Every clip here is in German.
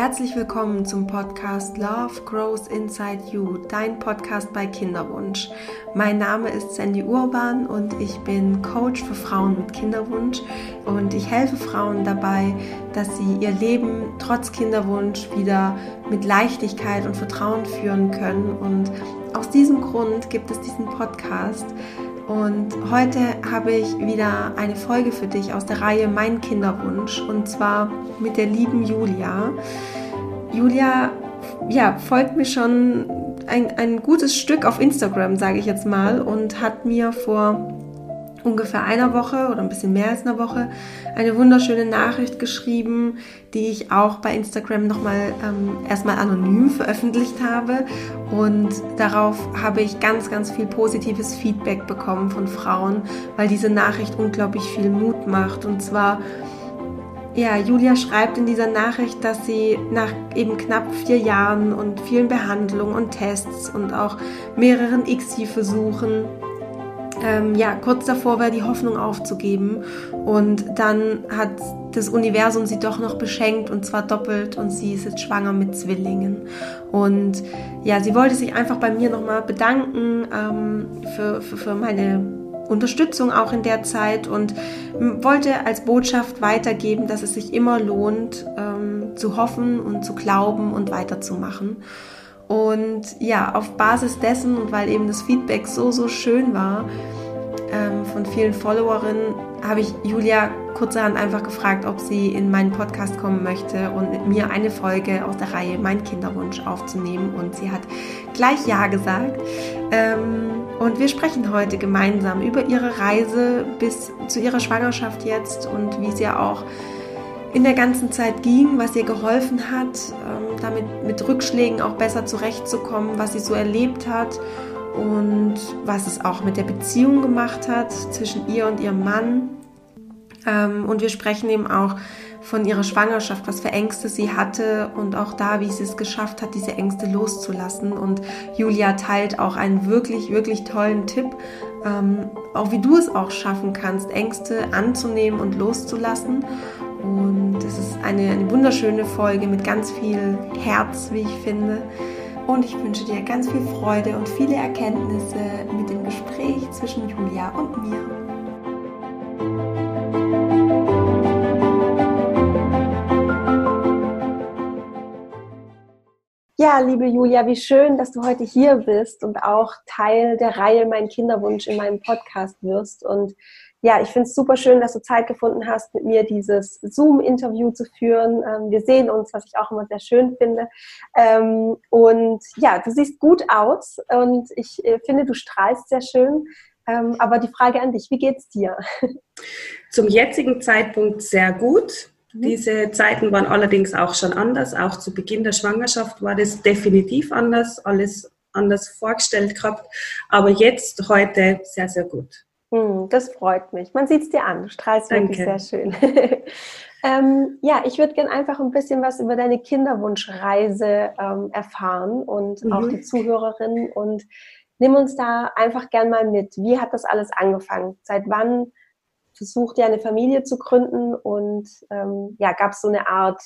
Herzlich willkommen zum Podcast Love Grows Inside You, dein Podcast bei Kinderwunsch. Mein Name ist Sandy Urban und ich bin Coach für Frauen mit Kinderwunsch und ich helfe Frauen dabei, dass sie ihr Leben trotz Kinderwunsch wieder mit Leichtigkeit und Vertrauen führen können. Und aus diesem Grund gibt es diesen Podcast. Und heute habe ich wieder eine Folge für dich aus der Reihe Mein Kinderwunsch und zwar mit der lieben Julia. Julia ja, folgt mir schon ein, ein gutes Stück auf Instagram, sage ich jetzt mal, und hat mir vor ungefähr einer Woche oder ein bisschen mehr als einer Woche eine wunderschöne Nachricht geschrieben, die ich auch bei Instagram nochmal ähm, erstmal anonym veröffentlicht habe. Und darauf habe ich ganz, ganz viel positives Feedback bekommen von Frauen, weil diese Nachricht unglaublich viel Mut macht. Und zwar ja, Julia schreibt in dieser Nachricht, dass sie nach eben knapp vier Jahren und vielen Behandlungen und Tests und auch mehreren ICSI-Versuchen ähm, ja, kurz davor war, die Hoffnung aufzugeben. Und dann hat das Universum sie doch noch beschenkt und zwar doppelt und sie ist jetzt schwanger mit Zwillingen. Und ja, sie wollte sich einfach bei mir nochmal bedanken ähm, für, für, für meine Unterstützung auch in der Zeit und wollte als Botschaft weitergeben, dass es sich immer lohnt, ähm, zu hoffen und zu glauben und weiterzumachen. Und ja, auf Basis dessen und weil eben das Feedback so, so schön war ähm, von vielen Followerinnen, habe ich Julia kurzerhand einfach gefragt, ob sie in meinen Podcast kommen möchte und mit mir eine Folge aus der Reihe Mein Kinderwunsch aufzunehmen. Und sie hat gleich Ja gesagt. Ähm, und wir sprechen heute gemeinsam über ihre Reise bis zu ihrer Schwangerschaft jetzt und wie es ja auch in der ganzen Zeit ging, was ihr geholfen hat, ähm, damit mit Rückschlägen auch besser zurechtzukommen, was sie so erlebt hat und was es auch mit der Beziehung gemacht hat zwischen ihr und ihrem Mann. Ähm, und wir sprechen eben auch von ihrer Schwangerschaft, was für Ängste sie hatte und auch da, wie sie es geschafft hat, diese Ängste loszulassen. Und Julia teilt auch einen wirklich, wirklich tollen Tipp, ähm, auch wie du es auch schaffen kannst, Ängste anzunehmen und loszulassen. Und es ist eine, eine wunderschöne Folge mit ganz viel Herz, wie ich finde. Und ich wünsche dir ganz viel Freude und viele Erkenntnisse mit dem Gespräch zwischen Julia und mir. Ja, liebe Julia, wie schön, dass du heute hier bist und auch Teil der Reihe Mein Kinderwunsch in meinem Podcast wirst. Und ja, ich finde es super schön, dass du Zeit gefunden hast, mit mir dieses Zoom-Interview zu führen. Ähm, wir sehen uns, was ich auch immer sehr schön finde. Ähm, und ja, du siehst gut aus und ich äh, finde, du strahlst sehr schön. Ähm, aber die Frage an dich, wie geht's dir? Zum jetzigen Zeitpunkt sehr gut. Mhm. Diese Zeiten waren allerdings auch schon anders. Auch zu Beginn der Schwangerschaft war das definitiv anders, alles anders vorgestellt gehabt. Aber jetzt, heute, sehr, sehr gut. Hm, das freut mich. Man sieht es dir an. Du strahlst Danke. wirklich sehr schön. ähm, ja, ich würde gerne einfach ein bisschen was über deine Kinderwunschreise ähm, erfahren und mhm. auch die Zuhörerinnen. Und nimm uns da einfach gern mal mit. Wie hat das alles angefangen? Seit wann versucht ja eine Familie zu gründen und ähm, ja, gab es so eine Art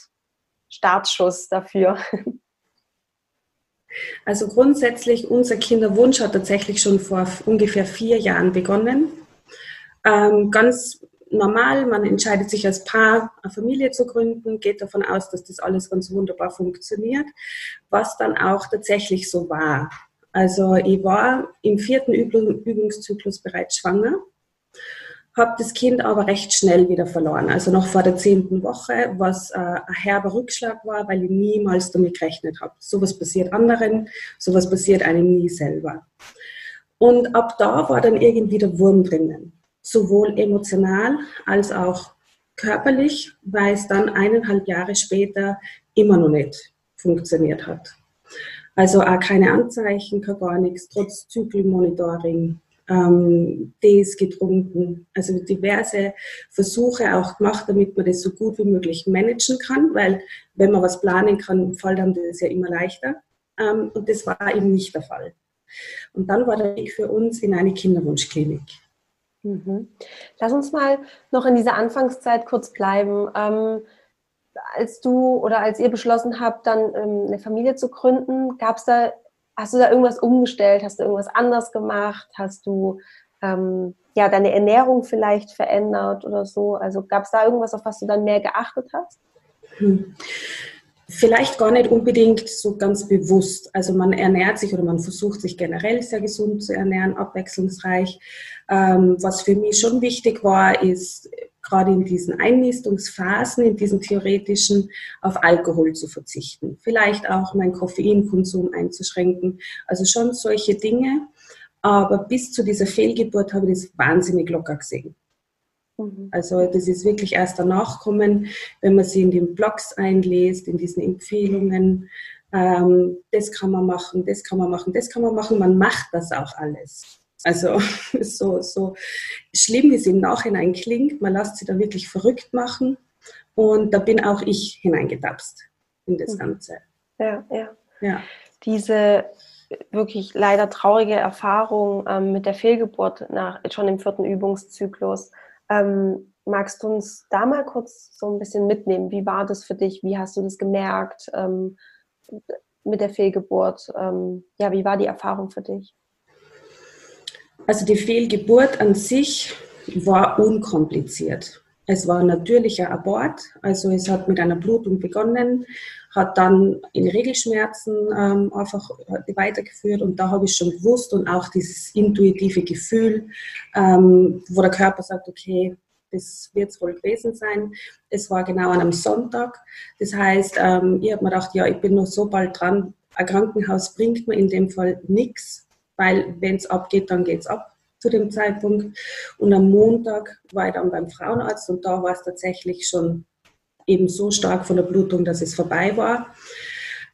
Startschuss dafür? Also grundsätzlich, unser Kinderwunsch hat tatsächlich schon vor ungefähr vier Jahren begonnen. Ähm, ganz normal, man entscheidet sich als Paar, eine Familie zu gründen, geht davon aus, dass das alles ganz wunderbar funktioniert, was dann auch tatsächlich so war. Also ich war im vierten Übungszyklus bereits schwanger habe das Kind aber recht schnell wieder verloren. Also noch vor der zehnten Woche, was äh, ein herber Rückschlag war, weil ich niemals damit gerechnet habe. Sowas passiert anderen, sowas passiert einem nie selber. Und ab da war dann irgendwie der Wurm drinnen. Sowohl emotional als auch körperlich, weil es dann eineinhalb Jahre später immer noch nicht funktioniert hat. Also auch keine Anzeichen, gar nichts, trotz Zykelmonitoring, ähm, Tees getrunken, also diverse Versuche auch gemacht, damit man das so gut wie möglich managen kann, weil wenn man was planen kann, fällt einem das ja immer leichter. Ähm, und das war eben nicht der Fall. Und dann war der Weg für uns in eine Kinderwunschklinik. Mhm. Lass uns mal noch in dieser Anfangszeit kurz bleiben. Ähm, als du oder als ihr beschlossen habt, dann ähm, eine Familie zu gründen, gab es da, hast du da irgendwas umgestellt? Hast du irgendwas anders gemacht? Hast du ähm, ja deine Ernährung vielleicht verändert oder so? Also gab es da irgendwas, auf was du dann mehr geachtet hast? Hm. Vielleicht gar nicht unbedingt so ganz bewusst. Also man ernährt sich oder man versucht sich generell sehr gesund zu ernähren, abwechslungsreich. Ähm, was für mich schon wichtig war, ist gerade in diesen Einnistungsphasen, in diesen theoretischen, auf Alkohol zu verzichten. Vielleicht auch meinen Koffeinkonsum einzuschränken. Also schon solche Dinge. Aber bis zu dieser Fehlgeburt habe ich das wahnsinnig locker gesehen. Mhm. Also das ist wirklich erst danach kommen, wenn man sie in den Blogs einlässt, in diesen Empfehlungen. Ähm, das kann man machen, das kann man machen, das kann man machen. Man macht das auch alles. Also so, so schlimm wie es im Nachhinein klingt, man lässt sie da wirklich verrückt machen. Und da bin auch ich hineingetapst in das mhm. Ganze. Ja, ja. ja. Diese wirklich leider traurige Erfahrung ähm, mit der Fehlgeburt nach, schon im vierten Übungszyklus, ähm, magst du uns da mal kurz so ein bisschen mitnehmen? Wie war das für dich? Wie hast du das gemerkt ähm, mit der Fehlgeburt? Ähm, ja, wie war die Erfahrung für dich? Also die Fehlgeburt an sich war unkompliziert. Es war ein natürlicher Abort, also es hat mit einer Blutung begonnen, hat dann in Regelschmerzen ähm, einfach weitergeführt und da habe ich schon gewusst und auch dieses intuitive Gefühl, ähm, wo der Körper sagt, okay, das wird es wohl gewesen sein. Es war genau an einem Sonntag. Das heißt, ähm, ich habe mir gedacht, ja, ich bin noch so bald dran. Ein Krankenhaus bringt mir in dem Fall nichts, weil wenn es abgeht, dann geht es ab zu dem Zeitpunkt. Und am Montag war ich dann beim Frauenarzt und da war es tatsächlich schon eben so stark von der Blutung, dass es vorbei war.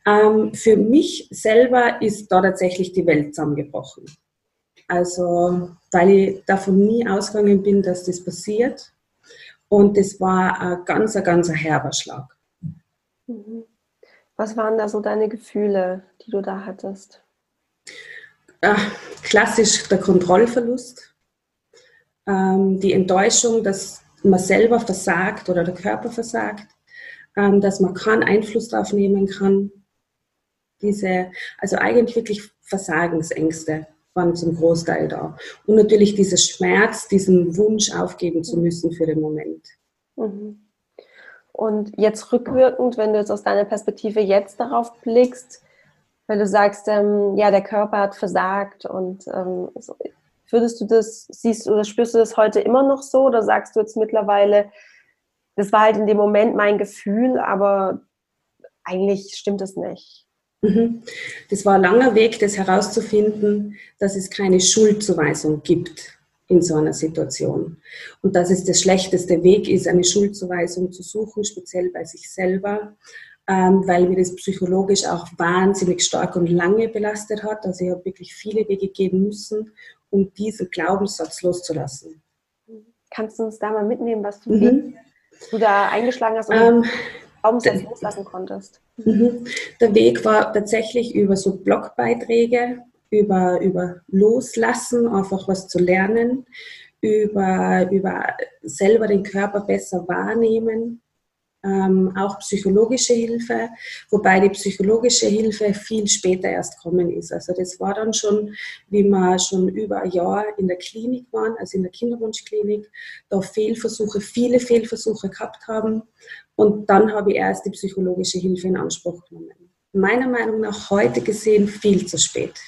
Ähm, für mich selber ist da tatsächlich die Welt zusammengebrochen. Also, weil ich davon nie ausgegangen bin, dass das passiert. Und das war ein ganz, ein ganz herber Schlag. Mhm. Was waren da so deine Gefühle, die du da hattest? Äh, klassisch der Kontrollverlust, ähm, die Enttäuschung, dass man selber versagt oder der Körper versagt, ähm, dass man keinen Einfluss darauf nehmen kann. Diese, also eigentlich wirklich Versagensängste waren zum Großteil da. Und natürlich dieser Schmerz, diesen Wunsch aufgeben zu müssen für den Moment. Mhm. Und jetzt rückwirkend, wenn du jetzt aus deiner Perspektive jetzt darauf blickst, weil du sagst, ähm, ja, der Körper hat versagt und ähm, würdest du das, siehst oder spürst du das heute immer noch so oder sagst du jetzt mittlerweile, das war halt in dem Moment mein Gefühl, aber eigentlich stimmt es nicht? Mhm. Das war ein langer Weg, das herauszufinden, dass es keine Schuldzuweisung gibt in so einer Situation. Und dass es der schlechteste Weg ist, eine Schuldzuweisung zu suchen, speziell bei sich selber, weil mir das psychologisch auch wahnsinnig stark und lange belastet hat. Also ich habe wirklich viele Wege gehen müssen, um diesen Glaubenssatz loszulassen. Kannst du uns da mal mitnehmen, was du, mhm. du da eingeschlagen hast und ähm, Glaubenssatz loslassen konntest? Mhm. Der Weg war tatsächlich über so Blogbeiträge, über, über Loslassen, einfach was zu lernen, über, über selber den Körper besser wahrnehmen, ähm, auch psychologische Hilfe, wobei die psychologische Hilfe viel später erst kommen ist. Also das war dann schon, wie wir schon über ein Jahr in der Klinik waren, also in der Kinderwunschklinik, da Fehlversuche, viele Fehlversuche gehabt haben und dann habe ich erst die psychologische Hilfe in Anspruch genommen. Meiner Meinung nach heute gesehen viel zu spät.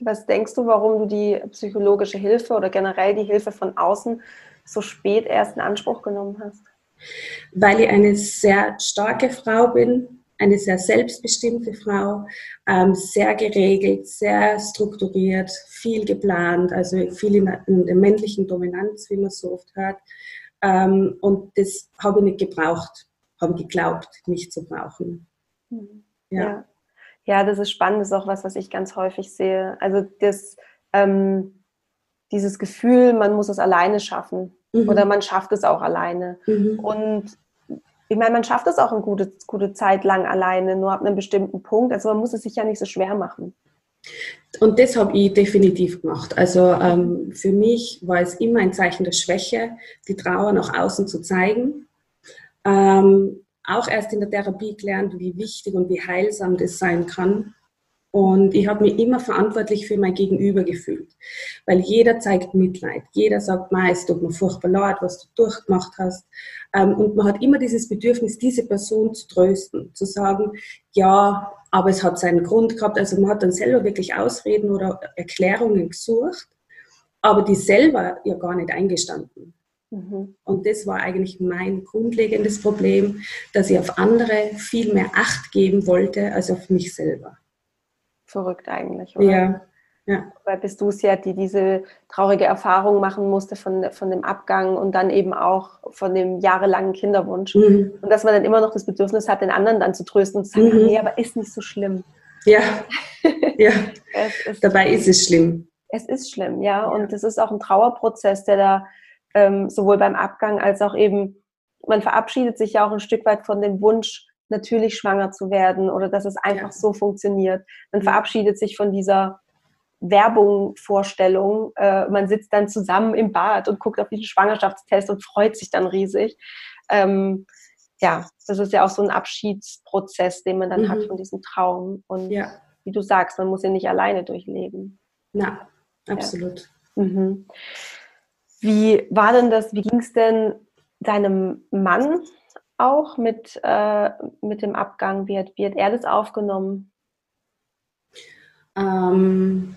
Was denkst du, warum du die psychologische Hilfe oder generell die Hilfe von außen so spät erst in Anspruch genommen hast? Weil ich eine sehr starke Frau bin, eine sehr selbstbestimmte Frau, ähm, sehr geregelt, sehr strukturiert, viel geplant, also viel in der, männlichen Dominanz, wie man so oft hört. Ähm, und das habe ich nicht gebraucht, habe geglaubt, nicht zu brauchen. Mhm. Ja. ja. ja. das ist spannend, das ist auch was, was ich ganz häufig sehe. Also das, ähm, dieses Gefühl, man muss es alleine schaffen mhm. oder man schafft es auch alleine. Mhm. Und ich meine, man schafft es auch eine gute, gute Zeit lang alleine, nur ab einem bestimmten Punkt. Also man muss es sich ja nicht so schwer machen. Und das habe ich definitiv gemacht. Also ähm, für mich war es immer ein Zeichen der Schwäche, die Trauer nach außen zu zeigen. Ähm, auch erst in der Therapie gelernt, wie wichtig und wie heilsam das sein kann. Und ich habe mich immer verantwortlich für mein Gegenüber gefühlt, weil jeder zeigt Mitleid. Jeder sagt, es tut mir furchtbar leid, was du durchgemacht hast. Ähm, und man hat immer dieses Bedürfnis, diese Person zu trösten, zu sagen, ja, aber es hat seinen Grund gehabt. Also man hat dann selber wirklich Ausreden oder Erklärungen gesucht, aber die selber ja gar nicht eingestanden. Mhm. Und das war eigentlich mein grundlegendes Problem, dass ich auf andere viel mehr Acht geben wollte als auf mich selber. Verrückt eigentlich, oder? Ja. Ja. Weil bist du es ja, die diese traurige Erfahrung machen musste von, von dem Abgang und dann eben auch von dem jahrelangen Kinderwunsch. Mhm. Und dass man dann immer noch das Bedürfnis hat, den anderen dann zu trösten und zu sagen, mhm. nee, aber ist nicht so schlimm. Ja, ja. ist dabei ist es schlimm. Es ist schlimm, ja. ja. Und es ist auch ein Trauerprozess, der da ähm, sowohl beim Abgang als auch eben, man verabschiedet sich ja auch ein Stück weit von dem Wunsch, natürlich schwanger zu werden oder dass es einfach ja. so funktioniert. Man verabschiedet sich von dieser Werbung, Vorstellung. Äh, man sitzt dann zusammen im Bad und guckt auf diesen Schwangerschaftstest und freut sich dann riesig. Ähm, ja, das ist ja auch so ein Abschiedsprozess, den man dann mhm. hat von diesem Traum. Und ja. wie du sagst, man muss ihn nicht alleine durchleben. Ja, absolut. Ja. Mhm. Wie war denn das, wie ging es denn deinem Mann auch mit, äh, mit dem Abgang? Wie hat, wie hat er das aufgenommen? Ähm,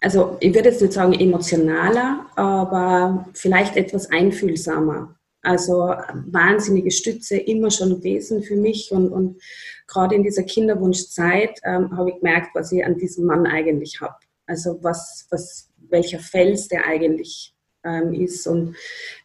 also ich würde jetzt nicht sagen emotionaler, aber vielleicht etwas einfühlsamer. Also wahnsinnige Stütze immer schon gewesen für mich und, und gerade in dieser Kinderwunschzeit ähm, habe ich gemerkt, was ich an diesem Mann eigentlich habe. Also was, was, welcher Fels der eigentlich ähm, ist und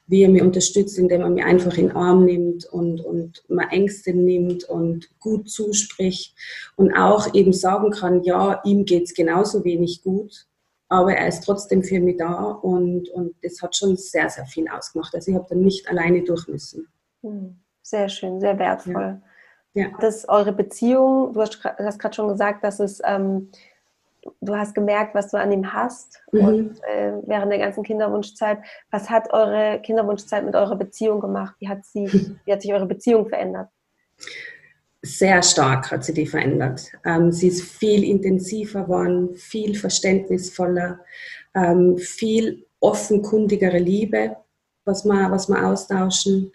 wie er mich unterstützt, indem er mich einfach in den Arm nimmt und, und mal Ängste nimmt und gut zuspricht und auch eben sagen kann, ja, ihm geht es genauso wenig gut, aber er ist trotzdem für mich da und, und das hat schon sehr, sehr viel ausgemacht. Also ich habe dann nicht alleine durch müssen. Hm, sehr schön, sehr wertvoll. Ja. ja. Das eure Beziehung, du hast, hast gerade schon gesagt, dass es ähm, du hast gemerkt, was du an ihm hast mhm. und äh, während der ganzen Kinderwunschzeit. Was hat eure Kinderwunschzeit mit eurer Beziehung gemacht? Wie hat, sie, wie hat sich eure Beziehung verändert? Sehr stark hat sie die verändert. Ähm, sie ist viel intensiver geworden, viel verständnisvoller, ähm, viel offenkundigere Liebe, was wir, was wir austauschen.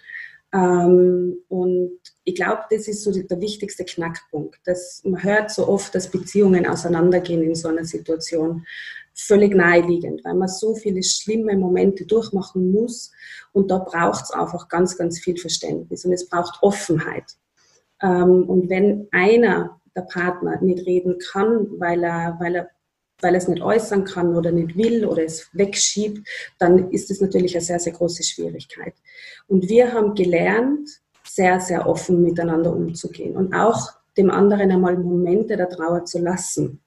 Ähm, und ich glaube, das ist so der wichtigste Knackpunkt. Dass man hört so oft, dass Beziehungen auseinandergehen in so einer Situation. Völlig naheliegend, weil man so viele schlimme Momente durchmachen muss. Und da braucht es einfach ganz, ganz viel Verständnis und es braucht Offenheit. Ähm, und wenn einer der Partner nicht reden kann, weil er, weil er weil er es nicht äußern kann oder nicht will oder es wegschiebt, dann ist es natürlich eine sehr, sehr große Schwierigkeit. Und wir haben gelernt, sehr, sehr offen miteinander umzugehen und auch dem anderen einmal Momente der Trauer zu lassen.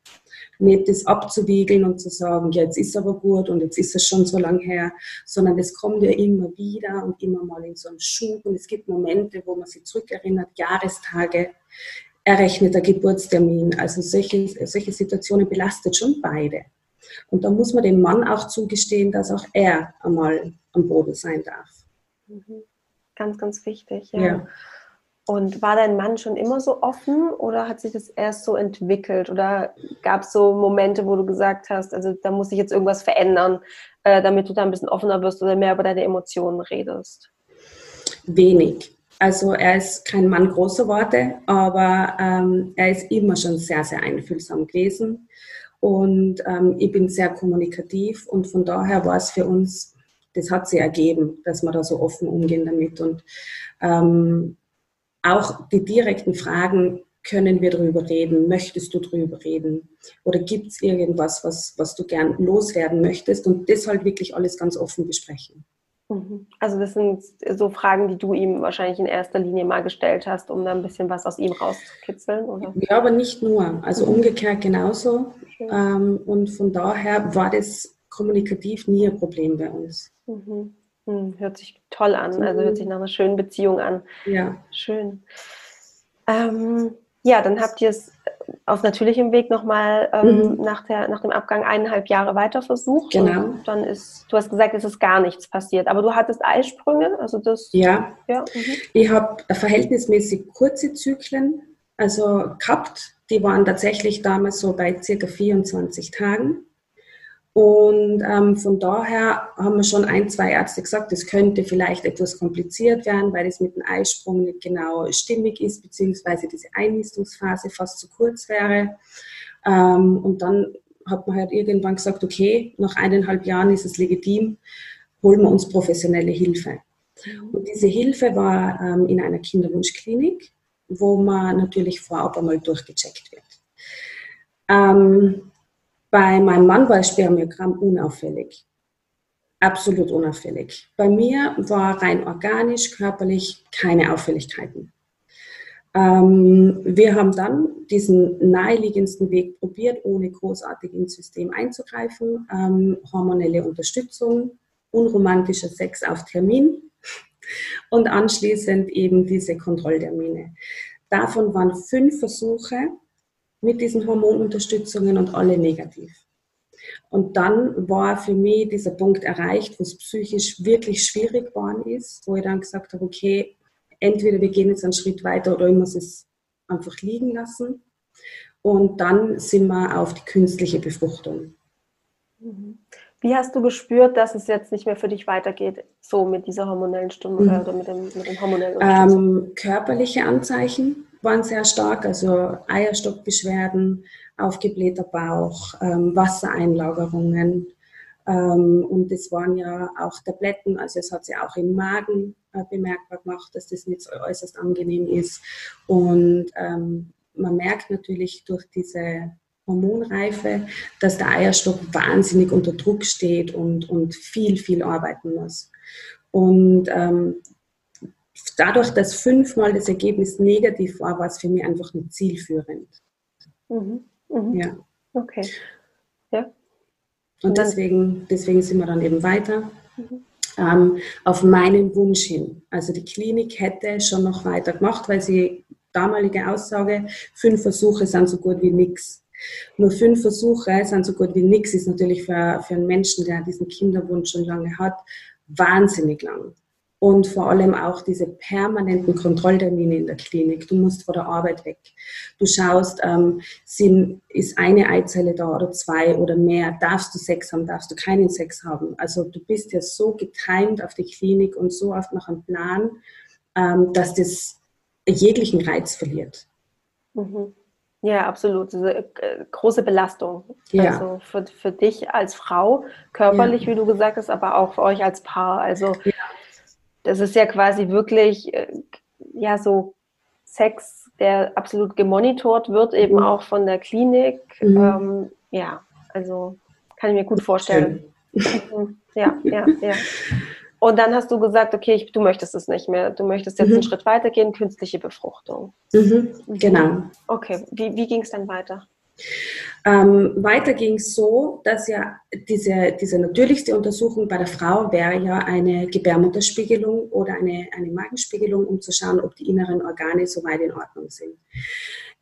Nicht das abzuwiegeln und zu sagen, ja, jetzt ist aber gut und jetzt ist es schon so lang her, sondern es kommt ja immer wieder und immer mal in so einem Schub und es gibt Momente, wo man sich zurückerinnert, Jahrestage, errechneter Geburtstermin. Also solche, solche Situationen belastet schon beide. Und da muss man dem Mann auch zugestehen, dass auch er einmal am Boden sein darf. Mhm. Ganz, ganz wichtig, ja. ja. Und war dein Mann schon immer so offen oder hat sich das erst so entwickelt? Oder gab es so Momente, wo du gesagt hast, also da muss sich jetzt irgendwas verändern, äh, damit du da ein bisschen offener wirst oder mehr über deine Emotionen redest? Wenig. Also er ist kein Mann großer Worte, aber ähm, er ist immer schon sehr, sehr einfühlsam gewesen. Und ähm, ich bin sehr kommunikativ und von daher war es für uns, das hat sich ergeben, dass wir da so offen umgehen damit. Und ähm, auch die direkten Fragen, können wir darüber reden? Möchtest du darüber reden? Oder gibt es irgendwas, was, was du gern loswerden möchtest? Und das halt wirklich alles ganz offen besprechen. Mhm. Also das sind so Fragen, die du ihm wahrscheinlich in erster Linie mal gestellt hast, um da ein bisschen was aus ihm rauszukitzeln, oder? Ja, aber nicht nur. Also mhm. umgekehrt genauso. Ähm, und von daher war das kommunikativ nie ein Problem bei uns. Mhm. mhm. Hört sich toll an, also hört sich nach einer schönen Beziehung an. Ja. Schön. Ähm, Ja, dann habt ihr es auf natürlichem Weg nochmal ähm, mhm. nach, nach dem Abgang eineinhalb Jahre weiter versucht. Genau. Und dann ist, du hast gesagt, es ist gar nichts passiert. Aber du hattest Eisprünge, also das. Ja. ja mhm. Ich habe verhältnismäßig kurze Zyklen, also gehabt. Die waren tatsächlich damals so bei circa 24 Tagen. Und ähm, von daher haben wir schon ein, zwei Ärzte gesagt, es könnte vielleicht etwas kompliziert werden, weil es mit dem Eisprung nicht genau stimmig ist, beziehungsweise diese Einnistungsphase fast zu kurz wäre. Ähm, und dann hat man halt irgendwann gesagt, okay, nach eineinhalb Jahren ist es legitim, holen wir uns professionelle Hilfe. Und diese Hilfe war ähm, in einer Kinderwunschklinik, wo man natürlich vorab einmal durchgecheckt wird. Ähm, bei meinem Mann war das Spermiogramm unauffällig. Absolut unauffällig. Bei mir war rein organisch, körperlich keine Auffälligkeiten. Ähm, wir haben dann diesen naheliegendsten Weg probiert, ohne großartig ins System einzugreifen. Ähm, hormonelle Unterstützung, unromantischer Sex auf Termin und anschließend eben diese Kontrolltermine. Davon waren fünf Versuche mit diesen Hormonunterstützungen und alle negativ. Und dann war für mich dieser Punkt erreicht, wo es psychisch wirklich schwierig geworden ist, wo ich dann gesagt habe, okay, entweder wir gehen jetzt einen Schritt weiter oder ich muss es einfach liegen lassen. Und dann sind wir auf die künstliche Befruchtung. Wie hast du gespürt, dass es jetzt nicht mehr für dich weitergeht, so mit dieser hormonellen Stimme mhm. oder mit dem, mit dem hormonellen ähm, Körperliche Anzeichen waren sehr stark, also Eierstockbeschwerden, aufgeblähter Bauch, ähm, Wassereinlagerungen. Ähm, und es waren ja auch Tabletten, also es hat sich auch im Magen äh, bemerkbar gemacht, dass das nicht so äußerst angenehm ist. Und ähm, man merkt natürlich durch diese Hormonreife, dass der Eierstock wahnsinnig unter Druck steht und, und viel, viel arbeiten muss. Und ähm, dadurch, dass fünfmal das Ergebnis negativ war, war es für mich einfach nicht zielführend. Mhm. Mhm. Ja. Okay. Ja. Und deswegen, deswegen sind wir dann eben weiter. Mhm. Ähm, auf meinen Wunsch hin. Also die Klinik hätte schon noch weiter gemacht, weil sie damalige Aussage, fünf Versuche sind so gut wie nichts. Nur fünf Versuche sind so gut wie nichts, ist natürlich für, für einen Menschen, der diesen Kinderwunsch schon lange hat, wahnsinnig lang und vor allem auch diese permanenten Kontrolltermine in der Klinik. Du musst vor der Arbeit weg. Du schaust, ähm, sind, ist eine Eizelle da oder zwei oder mehr? Darfst du Sex haben? Darfst du keinen Sex haben? Also du bist ja so getimt auf die Klinik und so oft nach einem Plan, ähm, dass das jeglichen Reiz verliert. Mhm. Ja, absolut. Diese äh, große Belastung. Ja. Also für, für dich als Frau, körperlich, ja. wie du gesagt hast, aber auch für euch als Paar. Also das ist ja quasi wirklich, äh, ja, so Sex, der absolut gemonitort wird, eben mhm. auch von der Klinik. Mhm. Ähm, ja, also kann ich mir gut vorstellen. Mhm. ja, ja, ja. Und dann hast du gesagt, okay, ich, du möchtest es nicht mehr. Du möchtest jetzt mhm. einen Schritt weitergehen, künstliche Befruchtung. Mhm. Genau. Okay, wie, wie ging es dann weiter? Ähm, weiter ging es so, dass ja diese, diese natürlichste Untersuchung bei der Frau wäre ja eine Gebärmutterspiegelung oder eine, eine Magenspiegelung, um zu schauen, ob die inneren Organe soweit in Ordnung sind.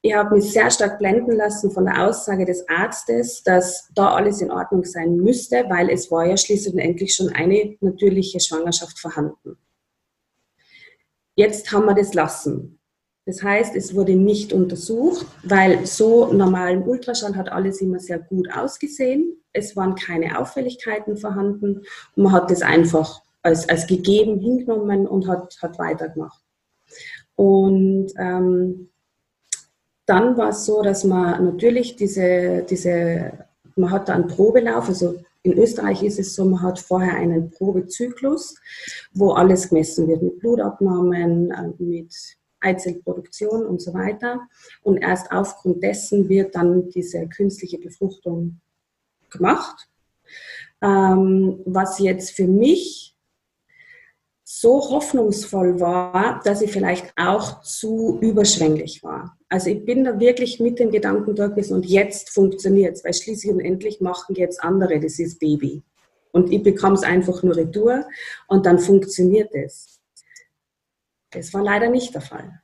Ich habe mich sehr stark blenden lassen von der Aussage des Arztes, dass da alles in Ordnung sein müsste, weil es war ja schließlich und endlich schon eine natürliche Schwangerschaft vorhanden. Jetzt haben wir das lassen. Das heißt, es wurde nicht untersucht, weil so normalen Ultraschall hat alles immer sehr gut ausgesehen. Es waren keine Auffälligkeiten vorhanden und man hat das einfach als, als gegeben hingenommen und hat, hat weitergemacht. Und ähm, dann war es so, dass man natürlich diese, diese, man hat da einen Probelauf, also in Österreich ist es so, man hat vorher einen Probezyklus, wo alles gemessen wird mit Blutabnahmen, äh, mit Eizellproduktion und so weiter. Und erst aufgrund dessen wird dann diese künstliche Befruchtung gemacht. Ähm, was jetzt für mich so hoffnungsvoll war, dass ich vielleicht auch zu überschwänglich war. Also ich bin da wirklich mit dem Gedanken gewesen und jetzt funktioniert es, weil schließlich und endlich machen jetzt andere das ist Baby. Und ich bekomme es einfach nur retour und dann funktioniert es. Das war leider nicht der Fall.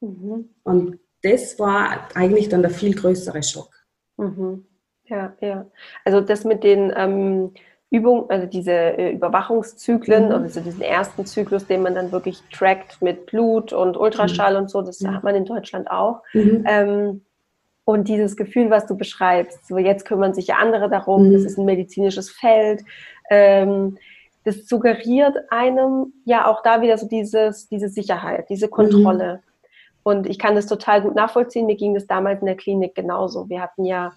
Mhm. Und das war eigentlich dann der viel größere Schock. Mhm. Ja, ja. Also das mit den ähm, Übungen, also diese äh, Überwachungszyklen, mhm. also diesen ersten Zyklus, den man dann wirklich trackt mit Blut und Ultraschall mhm. und so, das mhm. hat man in Deutschland auch. Mhm. Ähm, und dieses Gefühl, was du beschreibst, so jetzt kümmern sich ja andere darum, das ist ein medizinisches Feld. Ähm, das suggeriert einem ja auch da wieder so dieses, diese Sicherheit, diese Kontrolle. Mhm. Und ich kann das total gut nachvollziehen. Mir ging das damals in der Klinik genauso. Wir hatten ja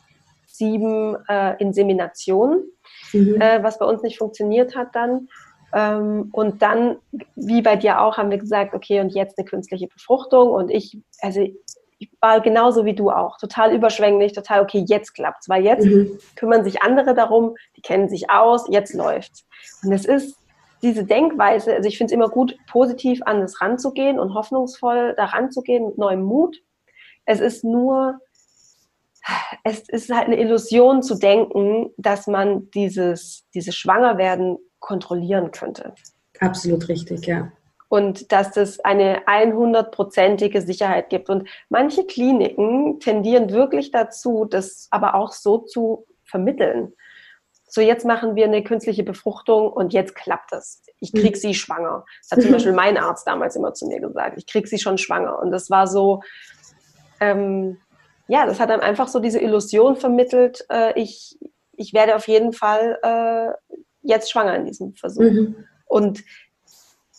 sieben äh, Inseminationen, mhm. äh, was bei uns nicht funktioniert hat dann. Ähm, und dann, wie bei dir auch, haben wir gesagt, okay, und jetzt eine künstliche Befruchtung. Und ich, also ich war genauso wie du auch, total überschwänglich, total, okay, jetzt klappt's, weil jetzt mhm. kümmern sich andere darum, die kennen sich aus, jetzt läuft's. Und es ist diese Denkweise, also ich finde es immer gut, positiv an das ranzugehen und hoffnungsvoll da ranzugehen mit neuem Mut. Es ist nur, es ist halt eine Illusion zu denken, dass man dieses, dieses Schwangerwerden kontrollieren könnte. Absolut richtig, ja. Und dass es eine 100-prozentige Sicherheit gibt. Und manche Kliniken tendieren wirklich dazu, das aber auch so zu vermitteln. So, jetzt machen wir eine künstliche Befruchtung und jetzt klappt es. Ich krieg sie schwanger. Das hat zum Beispiel mein Arzt damals immer zu mir gesagt. Ich krieg sie schon schwanger. Und das war so, ähm, ja, das hat dann einfach so diese Illusion vermittelt, äh, ich, ich werde auf jeden Fall äh, jetzt schwanger in diesem Versuch. Mhm. Und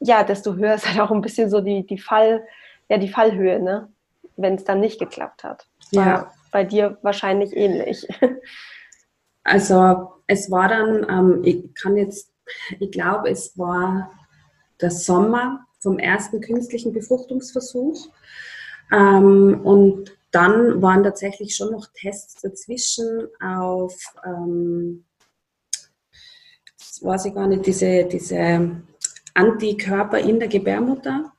ja, desto höher ist halt auch ein bisschen so die, die Fall, ja, die Fallhöhe, ne? Wenn es dann nicht geklappt hat. War ja. bei dir wahrscheinlich ähnlich. Also es war dann, ähm, ich kann jetzt, ich glaube, es war der Sommer vom ersten künstlichen Befruchtungsversuch. Ähm, und dann waren tatsächlich schon noch Tests dazwischen auf, ähm, weiß ich gar nicht, diese, diese Antikörper in der Gebärmutter.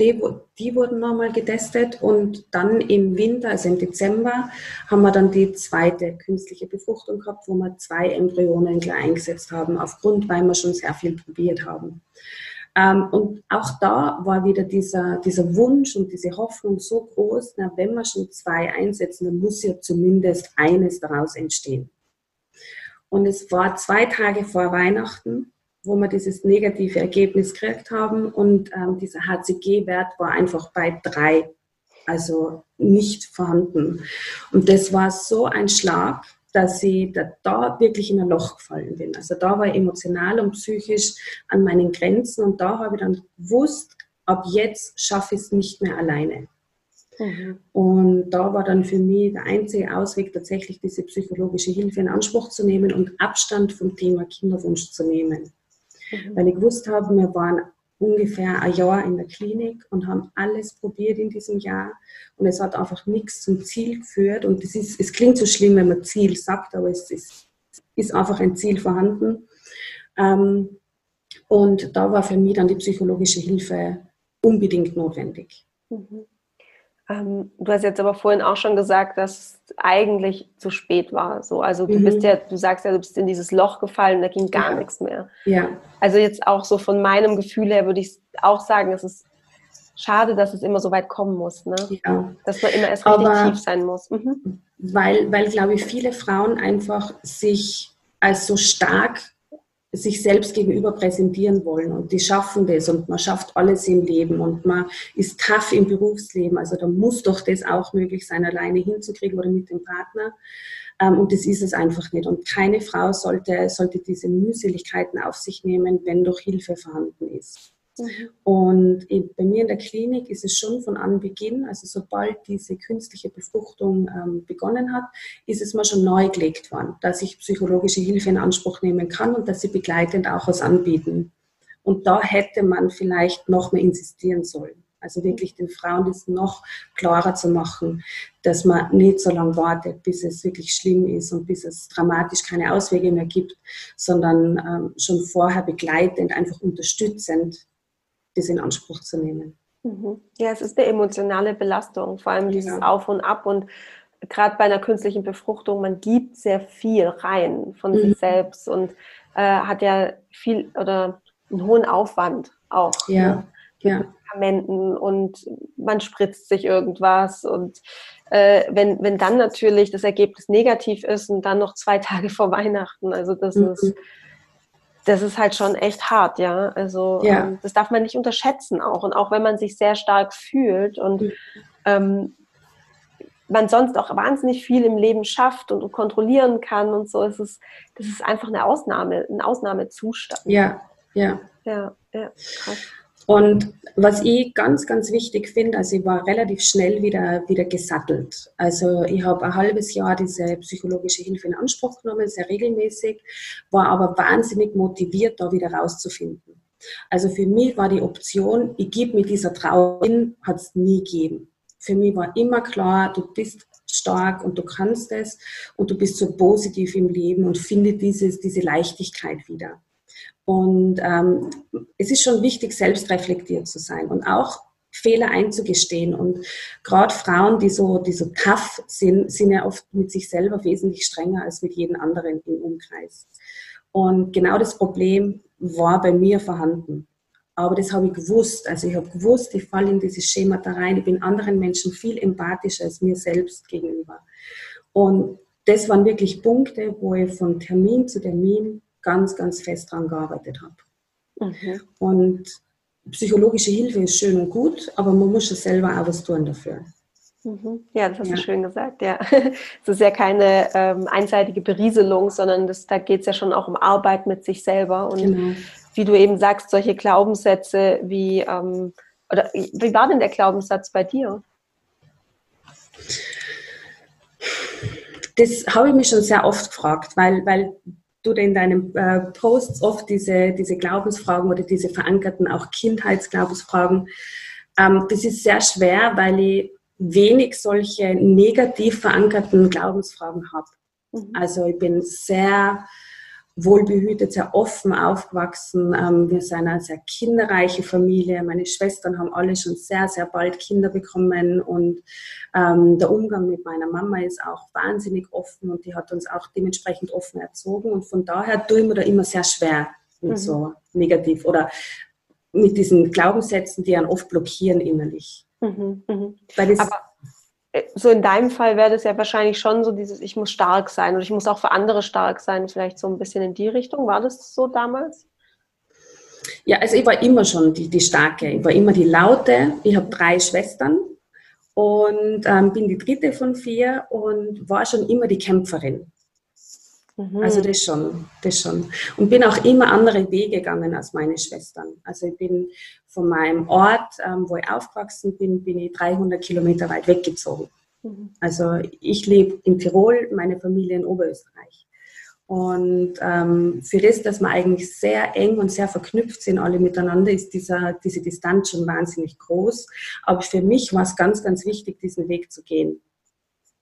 Die, die, wurden nochmal getestet und dann im Winter, also im Dezember, haben wir dann die zweite künstliche Befruchtung gehabt, wo wir zwei Embryonen gleich eingesetzt haben, aufgrund, weil wir schon sehr viel probiert haben. Ähm, und auch da war wieder dieser, dieser Wunsch und diese Hoffnung so groß, na, wenn wir schon zwei einsetzen, dann muss ja zumindest eines daraus entstehen. Und es war zwei Tage vor Weihnachten, wo wir dieses negative Ergebnis gekriegt haben und ähm, dieser HCG-Wert war einfach bei drei, also nicht vorhanden. Und das war so ein Schlag, dass ich da, da, wirklich in ein Loch gefallen bin. Also da war ich emotional und psychisch an meinen Grenzen und da habe ich dann gewusst, ab jetzt schaffe ich es nicht mehr alleine. Mhm. Und da war dann für mich der einzige Ausweg tatsächlich diese psychologische Hilfe in Anspruch zu nehmen und Abstand vom Thema Kinderwunsch zu nehmen. Mhm. Weil ich gewusst habe, wir waren ungefähr ein Jahr in der Klinik und haben alles probiert in diesem Jahr und es hat einfach nichts zum Ziel geführt und es, ist, es klingt so schlimm, wenn man Ziel sagt, aber es ist, ist einfach ein Ziel vorhanden. Ähm, und da war für mich dann die psychologische Hilfe unbedingt notwendig. Mhm. Ähm, du hast jetzt aber vorhin auch schon gesagt, dass es eigentlich zu spät war. So, also du mhm. bist ja, du sagst ja, du bist in dieses Loch gefallen, da ging gar ja. nichts mehr. Ja. Also jetzt auch so von meinem Gefühl her würde ich auch sagen, es ist schade, dass es immer so weit kommen muss, ne? Ja. Dass man immer erst richtig aber tief sein muss. Mhm. Weil, weil, glaube ich, viele Frauen einfach sich als so stark sich selbst gegenüber präsentieren wollen und die schaffen das und man schafft alles im Leben und man ist tough im Berufsleben. Also da muss doch das auch möglich sein, alleine hinzukriegen oder mit dem Partner. Ähm, und das ist es einfach nicht. Und keine Frau sollte, sollte diese Mühseligkeiten auf sich nehmen, wenn doch Hilfe vorhanden ist. Mhm. Und bei mir in der Klinik ist es schon von Anbeginn, also sobald diese künstliche Befruchtung ähm, begonnen hat, ist es mir schon neu gelegt worden, dass ich psychologische Hilfe in Anspruch nehmen kann und dass sie begleitend auch was anbieten. Und da hätte man vielleicht noch mehr insistieren sollen. Also wirklich den Frauen das noch klarer zu machen, dass man nicht so lange wartet, bis es wirklich schlimm ist und bis es dramatisch keine Auswege mehr gibt, sondern ähm, schon vorher begleitend, einfach unterstützend das in Anspruch zu nehmen. Mhm. Ja, es ist eine emotionale Belastung, vor allem dieses ja. Auf und Ab und gerade bei einer künstlichen Befruchtung, man gibt sehr viel rein von mhm. sich selbst und äh, hat ja viel oder einen hohen Aufwand auch. Ja. Ne? ja. Medikamenten und man spritzt sich irgendwas und äh, wenn, wenn dann natürlich das Ergebnis negativ ist und dann noch zwei Tage vor Weihnachten, also das mhm. ist das ist halt schon echt hart, ja. Also ja. Ähm, das darf man nicht unterschätzen auch. Und auch wenn man sich sehr stark fühlt und mhm. ähm, man sonst auch wahnsinnig viel im Leben schafft und kontrollieren kann und so, ist es, das ist einfach eine Ausnahme, ein Ausnahmezustand. Ja, ja. Ja, ja, krass. Und was ich ganz, ganz wichtig finde, also ich war relativ schnell wieder, wieder gesattelt. Also ich habe ein halbes Jahr diese psychologische Hilfe in Anspruch genommen, sehr regelmäßig, war aber wahnsinnig motiviert, da wieder rauszufinden. Also für mich war die Option, ich gebe mir dieser Trauer hat es nie gegeben. Für mich war immer klar, du bist stark und du kannst es und du bist so positiv im Leben und finde dieses, diese Leichtigkeit wieder. Und ähm, es ist schon wichtig, selbst reflektiert zu sein und auch Fehler einzugestehen. Und gerade Frauen, die so, die so tough sind, sind ja oft mit sich selber wesentlich strenger als mit jedem anderen im Umkreis. Und genau das Problem war bei mir vorhanden. Aber das habe ich gewusst. Also ich habe gewusst, ich falle in dieses Schema da rein. Ich bin anderen Menschen viel empathischer als mir selbst gegenüber. Und das waren wirklich Punkte, wo ich von Termin zu Termin ganz, ganz fest daran gearbeitet habe. Mhm. Und psychologische Hilfe ist schön und gut, aber man muss ja selber auch was tun dafür. Mhm. Ja, das hast ja. du schön gesagt, ja. Es ist ja keine ähm, einseitige Berieselung, sondern das, da geht es ja schon auch um Arbeit mit sich selber. Und genau. wie du eben sagst, solche Glaubenssätze wie, ähm, oder wie war denn der Glaubenssatz bei dir? Das habe ich mich schon sehr oft gefragt, weil, weil du in deinen äh, Posts oft diese, diese Glaubensfragen oder diese verankerten auch Kindheitsglaubensfragen. Ähm, das ist sehr schwer, weil ich wenig solche negativ verankerten Glaubensfragen habe. Mhm. Also ich bin sehr wohlbehütet, sehr offen aufgewachsen. Ähm, wir sind eine sehr kinderreiche Familie. Meine Schwestern haben alle schon sehr, sehr bald Kinder bekommen und ähm, der Umgang mit meiner Mama ist auch wahnsinnig offen und die hat uns auch dementsprechend offen erzogen und von daher tue ich mir da immer sehr schwer mit mhm. so negativ oder mit diesen Glaubenssätzen, die einen oft blockieren innerlich. Mhm, mh. Weil das, Aber so in deinem Fall wäre das ja wahrscheinlich schon so dieses, ich muss stark sein und ich muss auch für andere stark sein, vielleicht so ein bisschen in die Richtung. War das so damals? Ja, also ich war immer schon die, die Starke. Ich war immer die Laute. Ich habe drei Schwestern und ähm, bin die dritte von vier und war schon immer die Kämpferin. Mhm. Also das schon, das schon. Und bin auch immer andere Wege gegangen als meine Schwestern. Also ich bin von meinem Ort, ähm, wo ich aufgewachsen bin, bin ich 300 Kilometer weit weggezogen. Mhm. Also ich lebe in Tirol, meine Familie in Oberösterreich. Und ähm, für das, dass wir eigentlich sehr eng und sehr verknüpft sind, alle miteinander, ist dieser, diese Distanz schon wahnsinnig groß. Aber für mich war es ganz, ganz wichtig, diesen Weg zu gehen.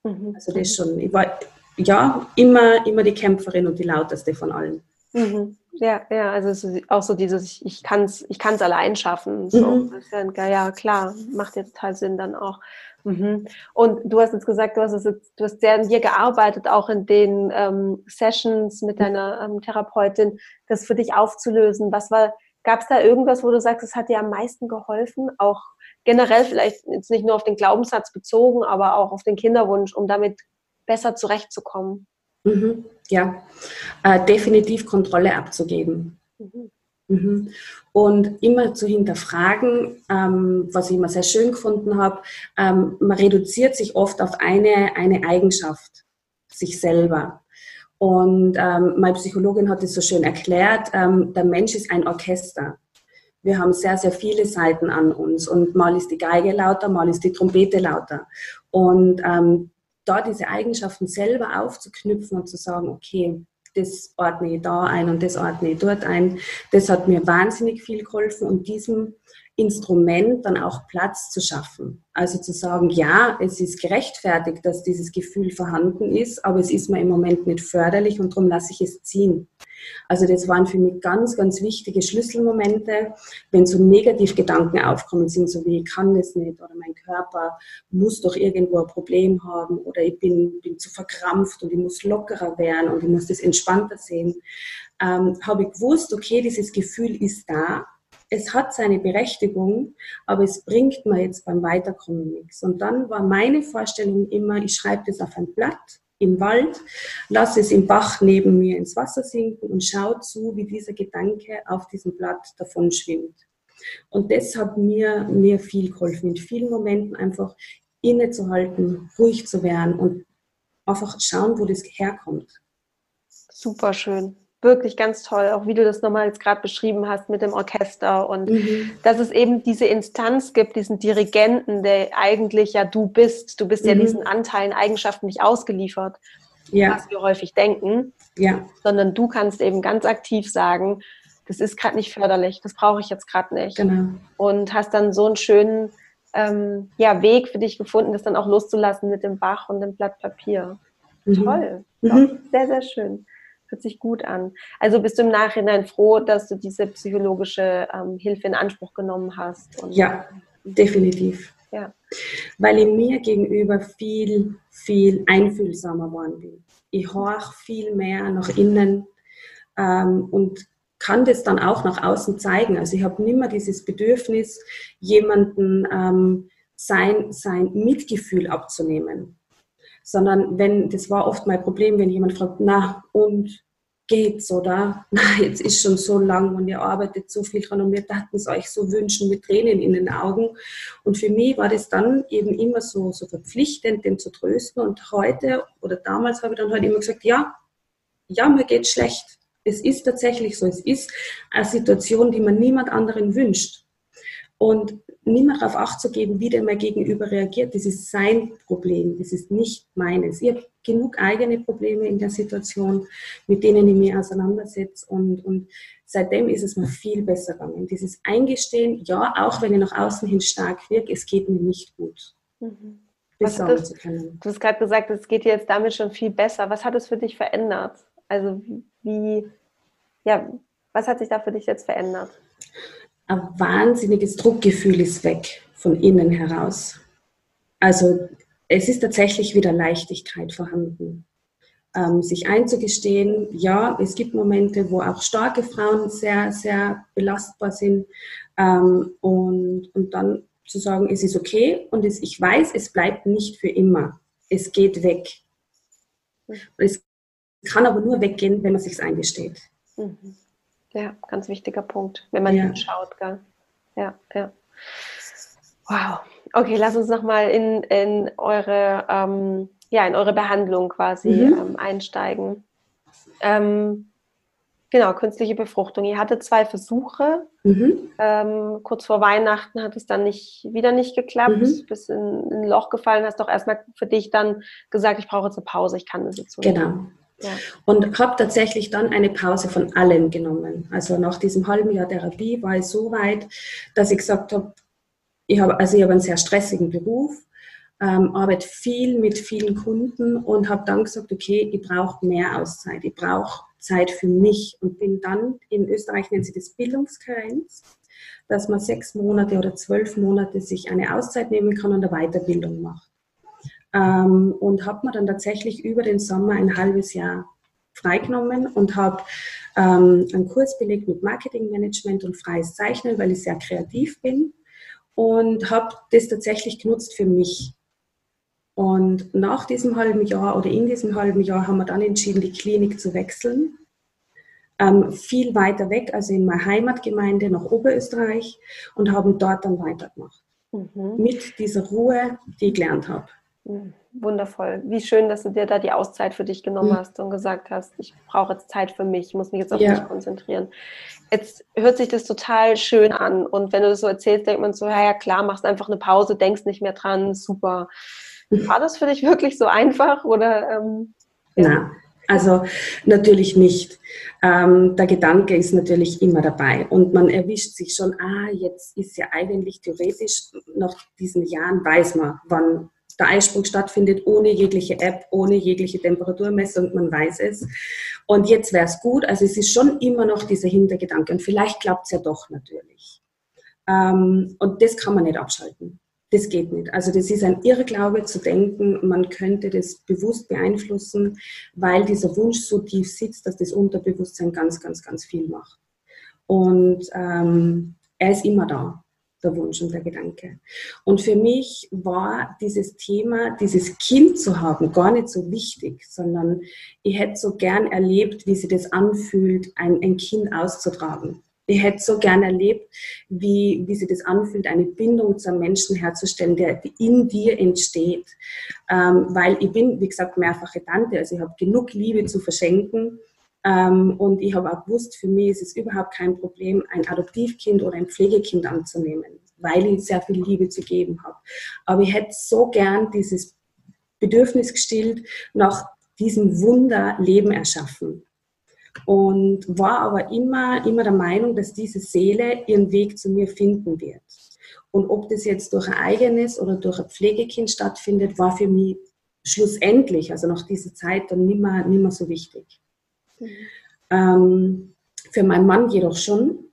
Mhm. Also das schon. Ich war ja immer, immer die Kämpferin und die lauteste von allen. Mhm. Ja, ja, also auch so dieses, ich kann es ich kann's allein schaffen. So. Mhm. Ja, ja, klar, macht ja total Sinn dann auch. Mhm. Und du hast jetzt gesagt, du hast, es jetzt, du hast sehr an dir gearbeitet, auch in den ähm, Sessions mit deiner ähm, Therapeutin, das für dich aufzulösen. Was war, gab es da irgendwas, wo du sagst, es hat dir am meisten geholfen? Auch generell vielleicht jetzt nicht nur auf den Glaubenssatz bezogen, aber auch auf den Kinderwunsch, um damit besser zurechtzukommen? Mhm, ja, äh, definitiv Kontrolle abzugeben. Mhm. Mhm. Und immer zu hinterfragen, ähm, was ich immer sehr schön gefunden habe, ähm, man reduziert sich oft auf eine, eine Eigenschaft, sich selber. Und ähm, meine Psychologin hat es so schön erklärt, ähm, der Mensch ist ein Orchester. Wir haben sehr, sehr viele Seiten an uns und mal ist die Geige lauter, mal ist die Trompete lauter. Und ähm, da diese Eigenschaften selber aufzuknüpfen und zu sagen, okay, das ordne ich da ein und das ordne ich dort ein. Das hat mir wahnsinnig viel geholfen und diesem Instrument dann auch Platz zu schaffen. Also zu sagen, ja, es ist gerechtfertigt, dass dieses Gefühl vorhanden ist, aber es ist mir im Moment nicht förderlich und darum lasse ich es ziehen. Also das waren für mich ganz, ganz wichtige Schlüsselmomente, wenn so Negativgedanken aufkommen sind, so wie ich kann das nicht oder mein Körper muss doch irgendwo ein Problem haben oder ich bin, bin zu verkrampft und ich muss lockerer werden und ich muss das entspannter sehen, ähm, habe ich gewusst, okay, dieses Gefühl ist da, es hat seine Berechtigung, aber es bringt mir jetzt beim Weiterkommen nichts. Und dann war meine Vorstellung immer, ich schreibe das auf ein Blatt im Wald, lasse es im Bach neben mir ins Wasser sinken und schaue zu, wie dieser Gedanke auf diesem Blatt davon schwimmt. Und das hat mir, mir viel geholfen, in vielen Momenten einfach innezuhalten, ruhig zu werden und einfach schauen, wo das herkommt. Super schön wirklich ganz toll, auch wie du das nochmal jetzt gerade beschrieben hast mit dem Orchester und mhm. dass es eben diese Instanz gibt, diesen Dirigenten, der eigentlich ja du bist. Du bist mhm. ja diesen Anteilen, Eigenschaften nicht ausgeliefert, ja. was wir häufig denken, ja. sondern du kannst eben ganz aktiv sagen, das ist gerade nicht förderlich, das brauche ich jetzt gerade nicht. Genau. Und hast dann so einen schönen ähm, ja, Weg für dich gefunden, das dann auch loszulassen mit dem Bach und dem Blatt Papier. Mhm. Toll. Mhm. Sehr, sehr schön. Hört sich gut an. Also bist du im Nachhinein froh, dass du diese psychologische ähm, Hilfe in Anspruch genommen hast? ja, definitiv. Ja. Weil ich mir gegenüber viel, viel einfühlsamer geworden bin. Ich horch viel mehr nach innen ähm, und kann das dann auch nach außen zeigen. Also ich habe nicht mehr dieses Bedürfnis, jemanden ähm, sein, sein Mitgefühl abzunehmen sondern wenn, das war oft mein Problem, wenn jemand fragt, na und geht's oder na, jetzt ist schon so lang und ihr arbeitet so viel dran und wir dachten es euch so wünschen mit Tränen in den Augen. Und für mich war das dann eben immer so, so verpflichtend, den zu trösten. Und heute oder damals habe ich dann halt immer gesagt, ja, ja, mir geht's schlecht. Es ist tatsächlich so. Es ist eine Situation, die man niemand anderen wünscht. Und nicht mehr darauf Acht zu geben, wie der mein Gegenüber reagiert. Das ist sein Problem, das ist nicht meines. Ich habe genug eigene Probleme in der Situation, mit denen ich mich auseinandersetze und, und seitdem ist es mir viel besser gegangen. Dieses Eingestehen, ja, auch wenn ich nach außen hin stark wirke, es geht mir nicht gut. Mhm. Was das, du hast gerade gesagt, es geht dir jetzt damit schon viel besser. Was hat es für dich verändert? Also wie, ja, was hat sich da für dich jetzt verändert? Ein wahnsinniges Druckgefühl ist weg von innen heraus. Also es ist tatsächlich wieder Leichtigkeit vorhanden. Ähm, sich einzugestehen, ja, es gibt Momente, wo auch starke Frauen sehr, sehr belastbar sind ähm, und, und dann zu sagen, es ist okay und es, ich weiß, es bleibt nicht für immer. Es geht weg. Es kann aber nur weggehen, wenn man sich eingesteht. Mhm. Ja, ganz wichtiger Punkt, wenn man ja. hinschaut. Gell? Ja, ja. Wow. Okay, lass uns nochmal in, in eure ähm, ja, in eure Behandlung quasi mhm. ähm, einsteigen. Ähm, genau, künstliche Befruchtung. Ihr hattet zwei Versuche. Mhm. Ähm, kurz vor Weihnachten hat es dann nicht, wieder nicht geklappt. Mhm. Bist in, in, ein Loch gefallen, hast doch erstmal für dich dann gesagt, ich brauche jetzt eine Pause, ich kann das jetzt so Genau. Und habe tatsächlich dann eine Pause von allem genommen. Also nach diesem halben Jahr Therapie war ich so weit, dass ich gesagt habe, ich habe also ich habe einen sehr stressigen Beruf, ähm, arbeite viel mit vielen Kunden und habe dann gesagt, okay, ich brauche mehr Auszeit, ich brauche Zeit für mich und bin dann in Österreich nennt sie das Bildungskarenz, dass man sechs Monate oder zwölf Monate sich eine Auszeit nehmen kann und eine Weiterbildung macht ähm, und habe mir dann tatsächlich über den Sommer ein halbes Jahr freigenommen und habe ähm, einen Kurs belegt mit Marketingmanagement und freies Zeichnen, weil ich sehr kreativ bin und habe das tatsächlich genutzt für mich. Und nach diesem halben Jahr oder in diesem halben Jahr haben wir dann entschieden, die Klinik zu wechseln. Ähm, viel weiter weg, also in meine Heimatgemeinde nach Oberösterreich und haben dort dann weitergemacht. Mhm. Mit dieser Ruhe, die ich gelernt habe. Wundervoll. Wie schön, dass du dir da die Auszeit für dich genommen mhm. hast und gesagt hast, ich brauche jetzt Zeit für mich, ich muss mich jetzt auf ja. mich konzentrieren. Jetzt hört sich das total schön an und wenn du das so erzählst, denkt man so, ja, ja klar, machst einfach eine Pause, denkst nicht mehr dran, super. Mhm. War das für dich wirklich so einfach oder? Ähm, ja. Na, also natürlich nicht. Ähm, der Gedanke ist natürlich immer dabei und man erwischt sich schon, ah, jetzt ist ja eigentlich theoretisch nach diesen Jahren weiß man, wann der Eisprung stattfindet, ohne jegliche App, ohne jegliche Temperaturmessung, man weiß es. Und jetzt wäre es gut, also es ist schon immer noch dieser Hintergedanke und vielleicht klappt es ja doch natürlich. Ähm, und das kann man nicht abschalten. Das geht nicht. Also das ist ein Irrglaube zu denken, man könnte das bewusst beeinflussen, weil dieser Wunsch so tief sitzt, dass das Unterbewusstsein ganz, ganz, ganz viel macht. Und ähm, er ist immer da der Wunsch und der Gedanke. Und für mich war dieses Thema, dieses Kind zu haben, gar nicht so wichtig, sondern ich hätte so gern erlebt, wie sich das anfühlt, ein, ein Kind auszutragen. Ich hätte so gern erlebt, wie, wie sich das anfühlt, eine Bindung zum Menschen herzustellen, der in dir entsteht. Ähm, weil ich bin, wie gesagt, mehrfache Tante, also ich habe genug Liebe zu verschenken. Ähm, und ich habe auch gewusst, für mich ist es überhaupt kein Problem, ein Adoptivkind oder ein Pflegekind anzunehmen, weil ich sehr viel Liebe zu geben habe. Aber ich hätte so gern dieses Bedürfnis gestillt nach diesem Wunderleben erschaffen. Und war aber immer, immer der Meinung, dass diese Seele ihren Weg zu mir finden wird. Und ob das jetzt durch ein eigenes oder durch ein Pflegekind stattfindet, war für mich schlussendlich, also nach dieser Zeit, dann nicht mehr so wichtig. Ähm, für meinen Mann jedoch schon.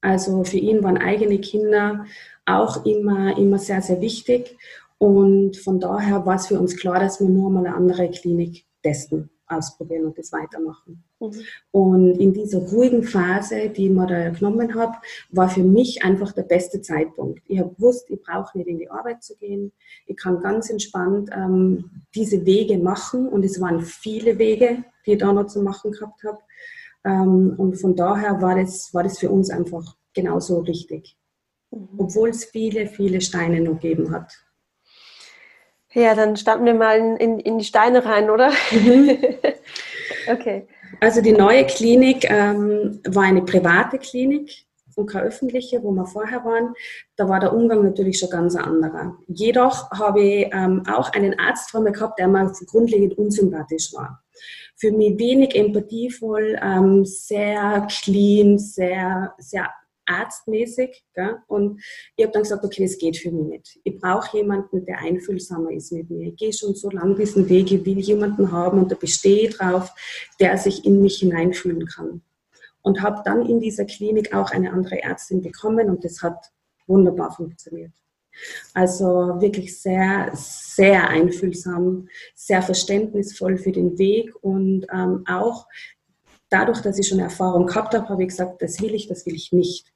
Also für ihn waren eigene Kinder auch immer, immer sehr, sehr wichtig. Und von daher war es für uns klar, dass wir nur mal eine andere Klinik testen, ausprobieren und das weitermachen. Mhm. Und in dieser ruhigen Phase, die ich mir da genommen habe, war für mich einfach der beste Zeitpunkt. Ich habe gewusst, ich brauche nicht in die Arbeit zu gehen. Ich kann ganz entspannt ähm, diese Wege machen und es waren viele Wege, die ich da noch zu machen gehabt habe. Ähm, und von daher war das, war das für uns einfach genauso richtig. Mhm. Obwohl es viele, viele Steine noch gegeben hat. Ja, dann starten wir mal in, in, in die Steine rein, oder? Mhm. okay. Also die neue Klinik ähm, war eine private Klinik und keine öffentliche, wo wir vorher waren. Da war der Umgang natürlich schon ganz anderer. Jedoch habe ich ähm, auch einen Arzt vor mir gehabt, der mir grundlegend unsympathisch war. Für mich wenig empathievoll, ähm, sehr clean, sehr, sehr arztmäßig. Gell? Und ich habe dann gesagt, okay, das geht für mich nicht. Ich brauche jemanden, der einfühlsamer ist mit mir. Ich gehe schon so lang diesen Weg, ich will jemanden haben und da bestehe ich drauf, der sich in mich hineinfühlen kann. Und habe dann in dieser Klinik auch eine andere Ärztin bekommen und das hat wunderbar funktioniert. Also wirklich sehr, sehr einfühlsam, sehr verständnisvoll für den Weg und ähm, auch dadurch, dass ich schon Erfahrung gehabt habe, habe ich gesagt, das will ich, das will ich nicht.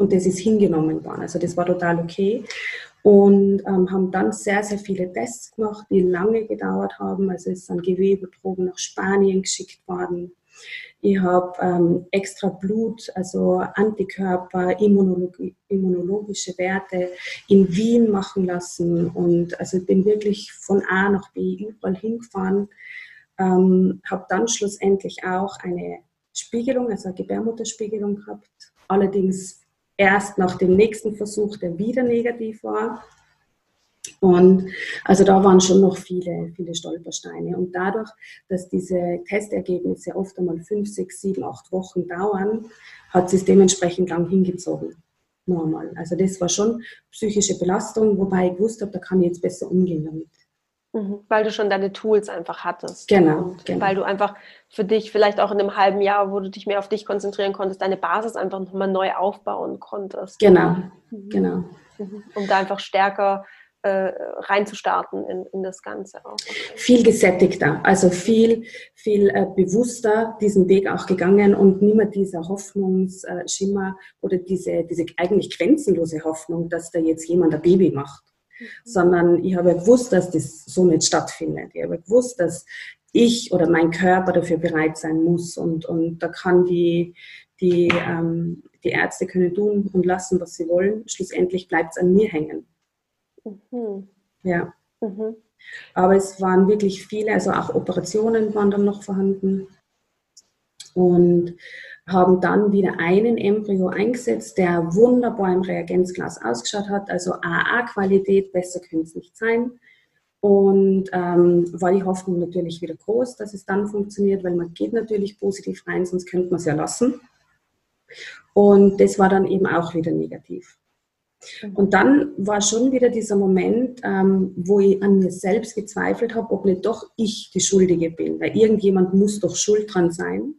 Und das ist hingenommen worden. Also das war total okay. Und ähm, haben dann sehr, sehr viele Tests gemacht, die lange gedauert haben. Also es sind Gewebeproben nach Spanien geschickt worden. Ich habe ähm, extra Blut, also Antikörper, Immunologi immunologische Werte in Wien machen lassen. Und also bin wirklich von A nach B überall hingefahren. Ähm, habe dann schlussendlich auch eine Spiegelung, also eine Gebärmutterspiegelung gehabt. Allerdings erst nach dem nächsten Versuch, der wieder negativ war. Und also da waren schon noch viele, viele Stolpersteine. Und dadurch, dass diese Testergebnisse oft einmal fünf, sechs, sieben, acht Wochen dauern, hat es dementsprechend lang hingezogen. Normal. Also das war schon psychische Belastung, wobei ich gewusst habe, da kann ich jetzt besser umgehen damit. Mhm, weil du schon deine Tools einfach hattest. Genau, genau. Weil du einfach für dich, vielleicht auch in einem halben Jahr, wo du dich mehr auf dich konzentrieren konntest, deine Basis einfach nochmal neu aufbauen konntest. Genau, mhm. genau. Mhm. Um da einfach stärker äh, reinzustarten in, in das Ganze auch. Viel gesättigter, also viel, viel äh, bewusster diesen Weg auch gegangen und nicht mehr dieser Hoffnungsschimmer oder diese, diese eigentlich grenzenlose Hoffnung, dass da jetzt jemand ein Baby macht. Sondern ich habe gewusst, dass das so nicht stattfindet. Ich habe gewusst, dass ich oder mein Körper dafür bereit sein muss und, und da kann die, die, ähm, die Ärzte können tun und lassen, was sie wollen. Schlussendlich bleibt es an mir hängen. Mhm. Ja. Mhm. Aber es waren wirklich viele, also auch Operationen waren dann noch vorhanden. Und haben dann wieder einen Embryo eingesetzt, der wunderbar im Reagenzglas ausgeschaut hat, also AA-Qualität, besser könnte es nicht sein. Und ähm, war die Hoffnung natürlich wieder groß, dass es dann funktioniert, weil man geht natürlich positiv rein, sonst könnte man es ja lassen. Und das war dann eben auch wieder negativ. Und dann war schon wieder dieser Moment, ähm, wo ich an mir selbst gezweifelt habe, ob nicht doch ich die Schuldige bin, weil irgendjemand muss doch schuld dran sein.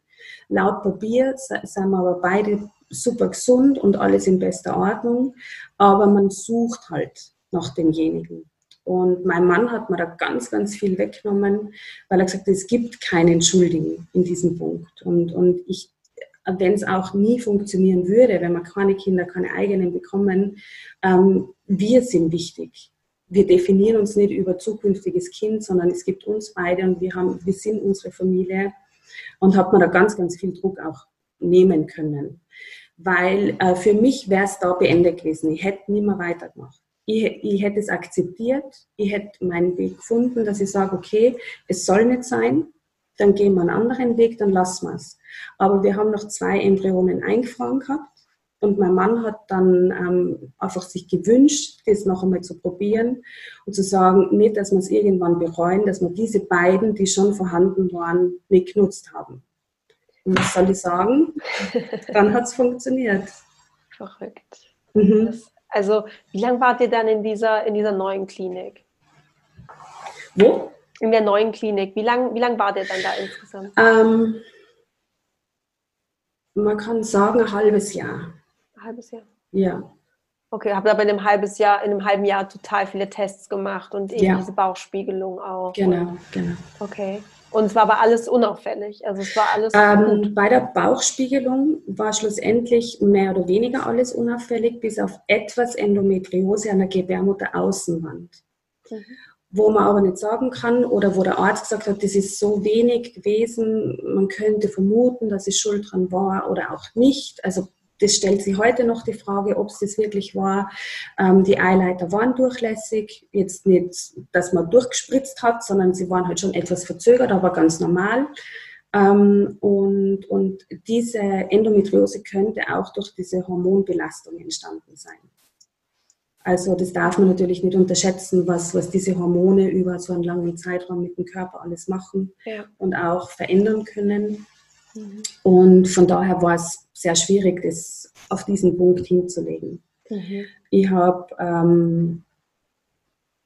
Laut Papier sind wir aber beide super gesund und alles in bester Ordnung, aber man sucht halt nach demjenigen. Und mein Mann hat mir da ganz, ganz viel weggenommen, weil er gesagt hat, es gibt keinen Schuldigen in diesem Punkt. Und, und ich wenn es auch nie funktionieren würde, wenn wir keine Kinder, keine eigenen bekommen, ähm, wir sind wichtig. Wir definieren uns nicht über zukünftiges Kind, sondern es gibt uns beide und wir, haben, wir sind unsere Familie und hat man da ganz, ganz viel Druck auch nehmen können. Weil äh, für mich wäre es da beendet gewesen. Ich hätte nicht mehr weitergemacht. Ich, ich hätte es akzeptiert, ich hätte meinen Weg gefunden, dass ich sage, okay, es soll nicht sein, dann gehen wir einen anderen Weg, dann lassen wir es. Aber wir haben noch zwei Embryonen eingefroren gehabt und mein Mann hat dann ähm, einfach sich gewünscht, das noch einmal zu probieren und zu sagen, nicht, dass wir es irgendwann bereuen, dass wir diese beiden, die schon vorhanden waren, nicht genutzt haben. Und was soll ich sagen? dann hat es funktioniert. Verrückt. Mhm. Das, also, wie lange wart ihr dann in dieser, in dieser neuen Klinik? Wo? In der neuen Klinik. Wie lange wie lang war der dann da insgesamt? Ähm, man kann sagen, ein halbes Jahr. Ein halbes Jahr? Ja. Okay, habt aber in einem, halbes Jahr, in einem halben Jahr total viele Tests gemacht und eben ja. diese Bauchspiegelung auch. Genau, genau. Okay. Und es war aber alles unauffällig. Also es war alles. Ähm, bei der Bauchspiegelung war schlussendlich mehr oder weniger alles unauffällig, bis auf etwas Endometriose an der Gebärmutteraußenwand. Mhm wo man aber nicht sagen kann oder wo der Arzt gesagt hat, das ist so wenig gewesen, man könnte vermuten, dass es Schuld dran war oder auch nicht. Also das stellt sich heute noch die Frage, ob es das wirklich war. Ähm, die Eileiter waren durchlässig, jetzt nicht, dass man durchgespritzt hat, sondern sie waren halt schon etwas verzögert, aber ganz normal. Ähm, und, und diese Endometriose könnte auch durch diese Hormonbelastung entstanden sein. Also das darf man natürlich nicht unterschätzen, was, was diese Hormone über so einen langen Zeitraum mit dem Körper alles machen ja. und auch verändern können. Mhm. Und von daher war es sehr schwierig, das auf diesen Punkt hinzulegen. Mhm. Ich habe, ähm,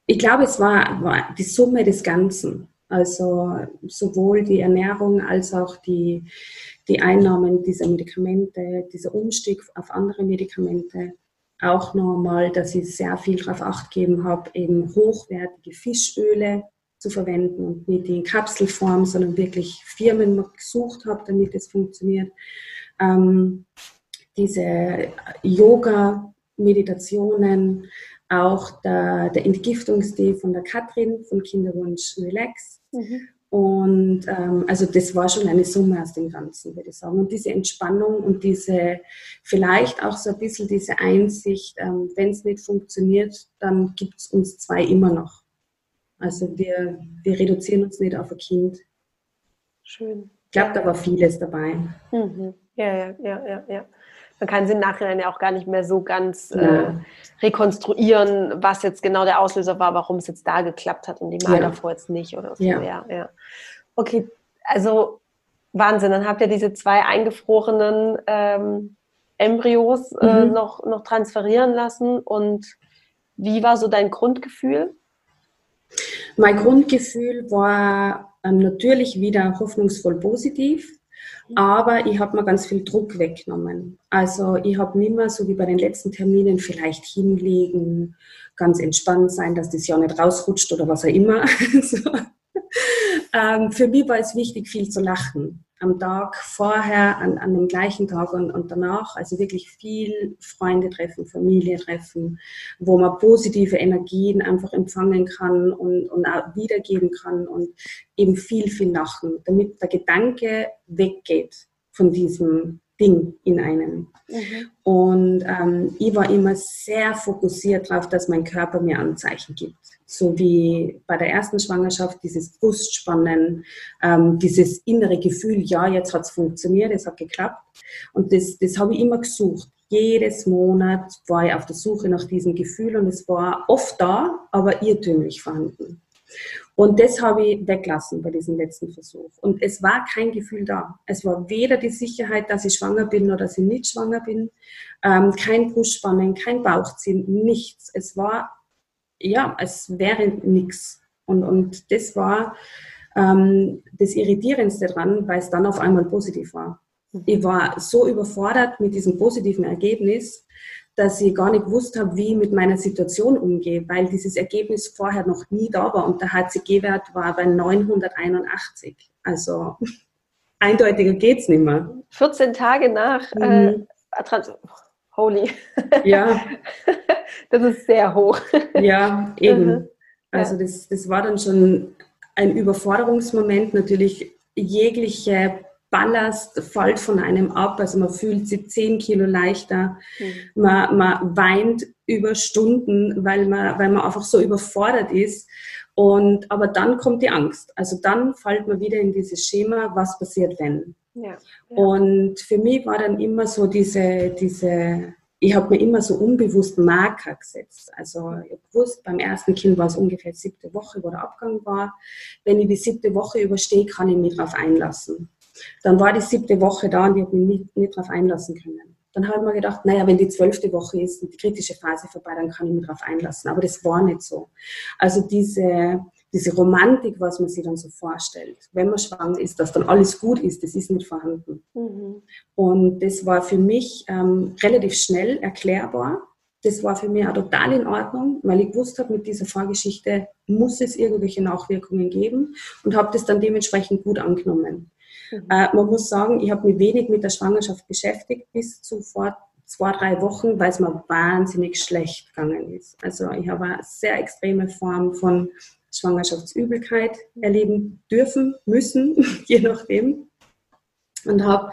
ich glaube, es war, war die Summe des Ganzen. Also sowohl die Ernährung als auch die, die Einnahmen dieser Medikamente, dieser Umstieg auf andere Medikamente auch nochmal, dass ich sehr viel darauf acht gegeben habe, eben hochwertige Fischöle zu verwenden und nicht in Kapselform, sondern wirklich Firmen gesucht habe, damit es funktioniert. Ähm, diese Yoga-Meditationen, auch der, der Entgiftungstee von der Katrin von Kinderwunsch Relax. Mhm. Und ähm, also das war schon eine Summe aus dem Ganzen, würde ich sagen. Und diese Entspannung und diese, vielleicht auch so ein bisschen diese Einsicht, ähm, wenn es nicht funktioniert, dann gibt es uns zwei immer noch. Also wir, wir reduzieren uns nicht auf ein Kind. Schön. Ich glaube, da war vieles dabei. Mhm. Ja, ja, ja, ja, ja. Man kann es im Nachhinein ja auch gar nicht mehr so ganz äh, rekonstruieren, was jetzt genau der Auslöser war, warum es jetzt da geklappt hat und die Mal ja. davor jetzt nicht oder so. Ja. ja, ja. Okay, also Wahnsinn. Dann habt ihr diese zwei eingefrorenen ähm, Embryos äh, mhm. noch, noch transferieren lassen. Und wie war so dein Grundgefühl? Mein Grundgefühl war ähm, natürlich wieder hoffnungsvoll positiv. Aber ich habe mir ganz viel Druck weggenommen. Also ich habe nicht mehr so wie bei den letzten Terminen vielleicht hinlegen, ganz entspannt sein, dass das ja nicht rausrutscht oder was auch immer. so. ähm, für mich war es wichtig, viel zu lachen am Tag vorher, an, an dem gleichen Tag und, und danach. Also wirklich viel Freunde treffen, Familie treffen, wo man positive Energien einfach empfangen kann und, und auch wiedergeben kann und eben viel, viel lachen, damit der Gedanke weggeht von diesem Ding in einem. Mhm. Und ähm, ich war immer sehr fokussiert darauf, dass mein Körper mir Anzeichen gibt. So wie bei der ersten Schwangerschaft dieses Brustspannen, ähm, dieses innere Gefühl, ja, jetzt hat es funktioniert, es hat geklappt. Und das, das habe ich immer gesucht. Jedes Monat war ich auf der Suche nach diesem Gefühl und es war oft da, aber irrtümlich vorhanden. Und das habe ich weglassen bei diesem letzten Versuch. Und es war kein Gefühl da. Es war weder die Sicherheit, dass ich schwanger bin oder dass ich nicht schwanger bin, ähm, kein Brustspannen, kein Bauchziehen, nichts. Es war, ja, es wäre nichts. Und, und das war ähm, das Irritierendste dran, weil es dann auf einmal positiv war. Mhm. Ich war so überfordert mit diesem positiven Ergebnis, dass ich gar nicht gewusst habe, wie ich mit meiner Situation umgehe, weil dieses Ergebnis vorher noch nie da war und der HCG-Wert war bei 981. Also eindeutiger geht es nicht mehr. 14 Tage nach äh, mhm. Holy. Ja. das ist sehr hoch. Ja, eben. Mhm. Also das, das war dann schon ein Überforderungsmoment. Natürlich jegliche Ballast fällt von einem ab. Also man fühlt sich 10 Kilo leichter. Mhm. Man, man weint über Stunden, weil man, weil man einfach so überfordert ist. Und, aber dann kommt die Angst. Also dann fällt man wieder in dieses Schema, was passiert, wenn. Ja. Und für mich war dann immer so diese, diese ich habe mir immer so unbewusst Marker gesetzt. Also ich habe gewusst, beim ersten Kind war es ungefähr die siebte Woche, wo der Abgang war. Wenn ich die siebte Woche überstehe, kann ich mich darauf einlassen. Dann war die siebte Woche da und ich habe mich nicht, nicht darauf einlassen können. Dann habe ich mir gedacht, naja, wenn die zwölfte Woche ist und die kritische Phase vorbei, dann kann ich mich darauf einlassen. Aber das war nicht so. Also diese, diese Romantik, was man sich dann so vorstellt, wenn man schwanger ist, dass dann alles gut ist, das ist nicht vorhanden. Mhm. Und das war für mich ähm, relativ schnell erklärbar. Das war für mich auch total in Ordnung, weil ich gewusst habe, mit dieser Vorgeschichte muss es irgendwelche Nachwirkungen geben und habe das dann dementsprechend gut angenommen. Mhm. Äh, man muss sagen, ich habe mich wenig mit der Schwangerschaft beschäftigt bis zu vor zwei, drei Wochen, weil es mir wahnsinnig schlecht gegangen ist. Also ich habe eine sehr extreme Form von Schwangerschaftsübelkeit erleben dürfen, müssen, je nachdem. Und habe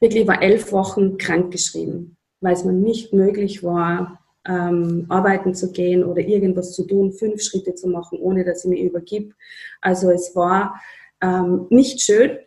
wirklich über elf Wochen krank geschrieben, weil es mir nicht möglich war, ähm, arbeiten zu gehen oder irgendwas zu tun, fünf Schritte zu machen, ohne dass ich mich übergib. Also es war ähm, nicht schön.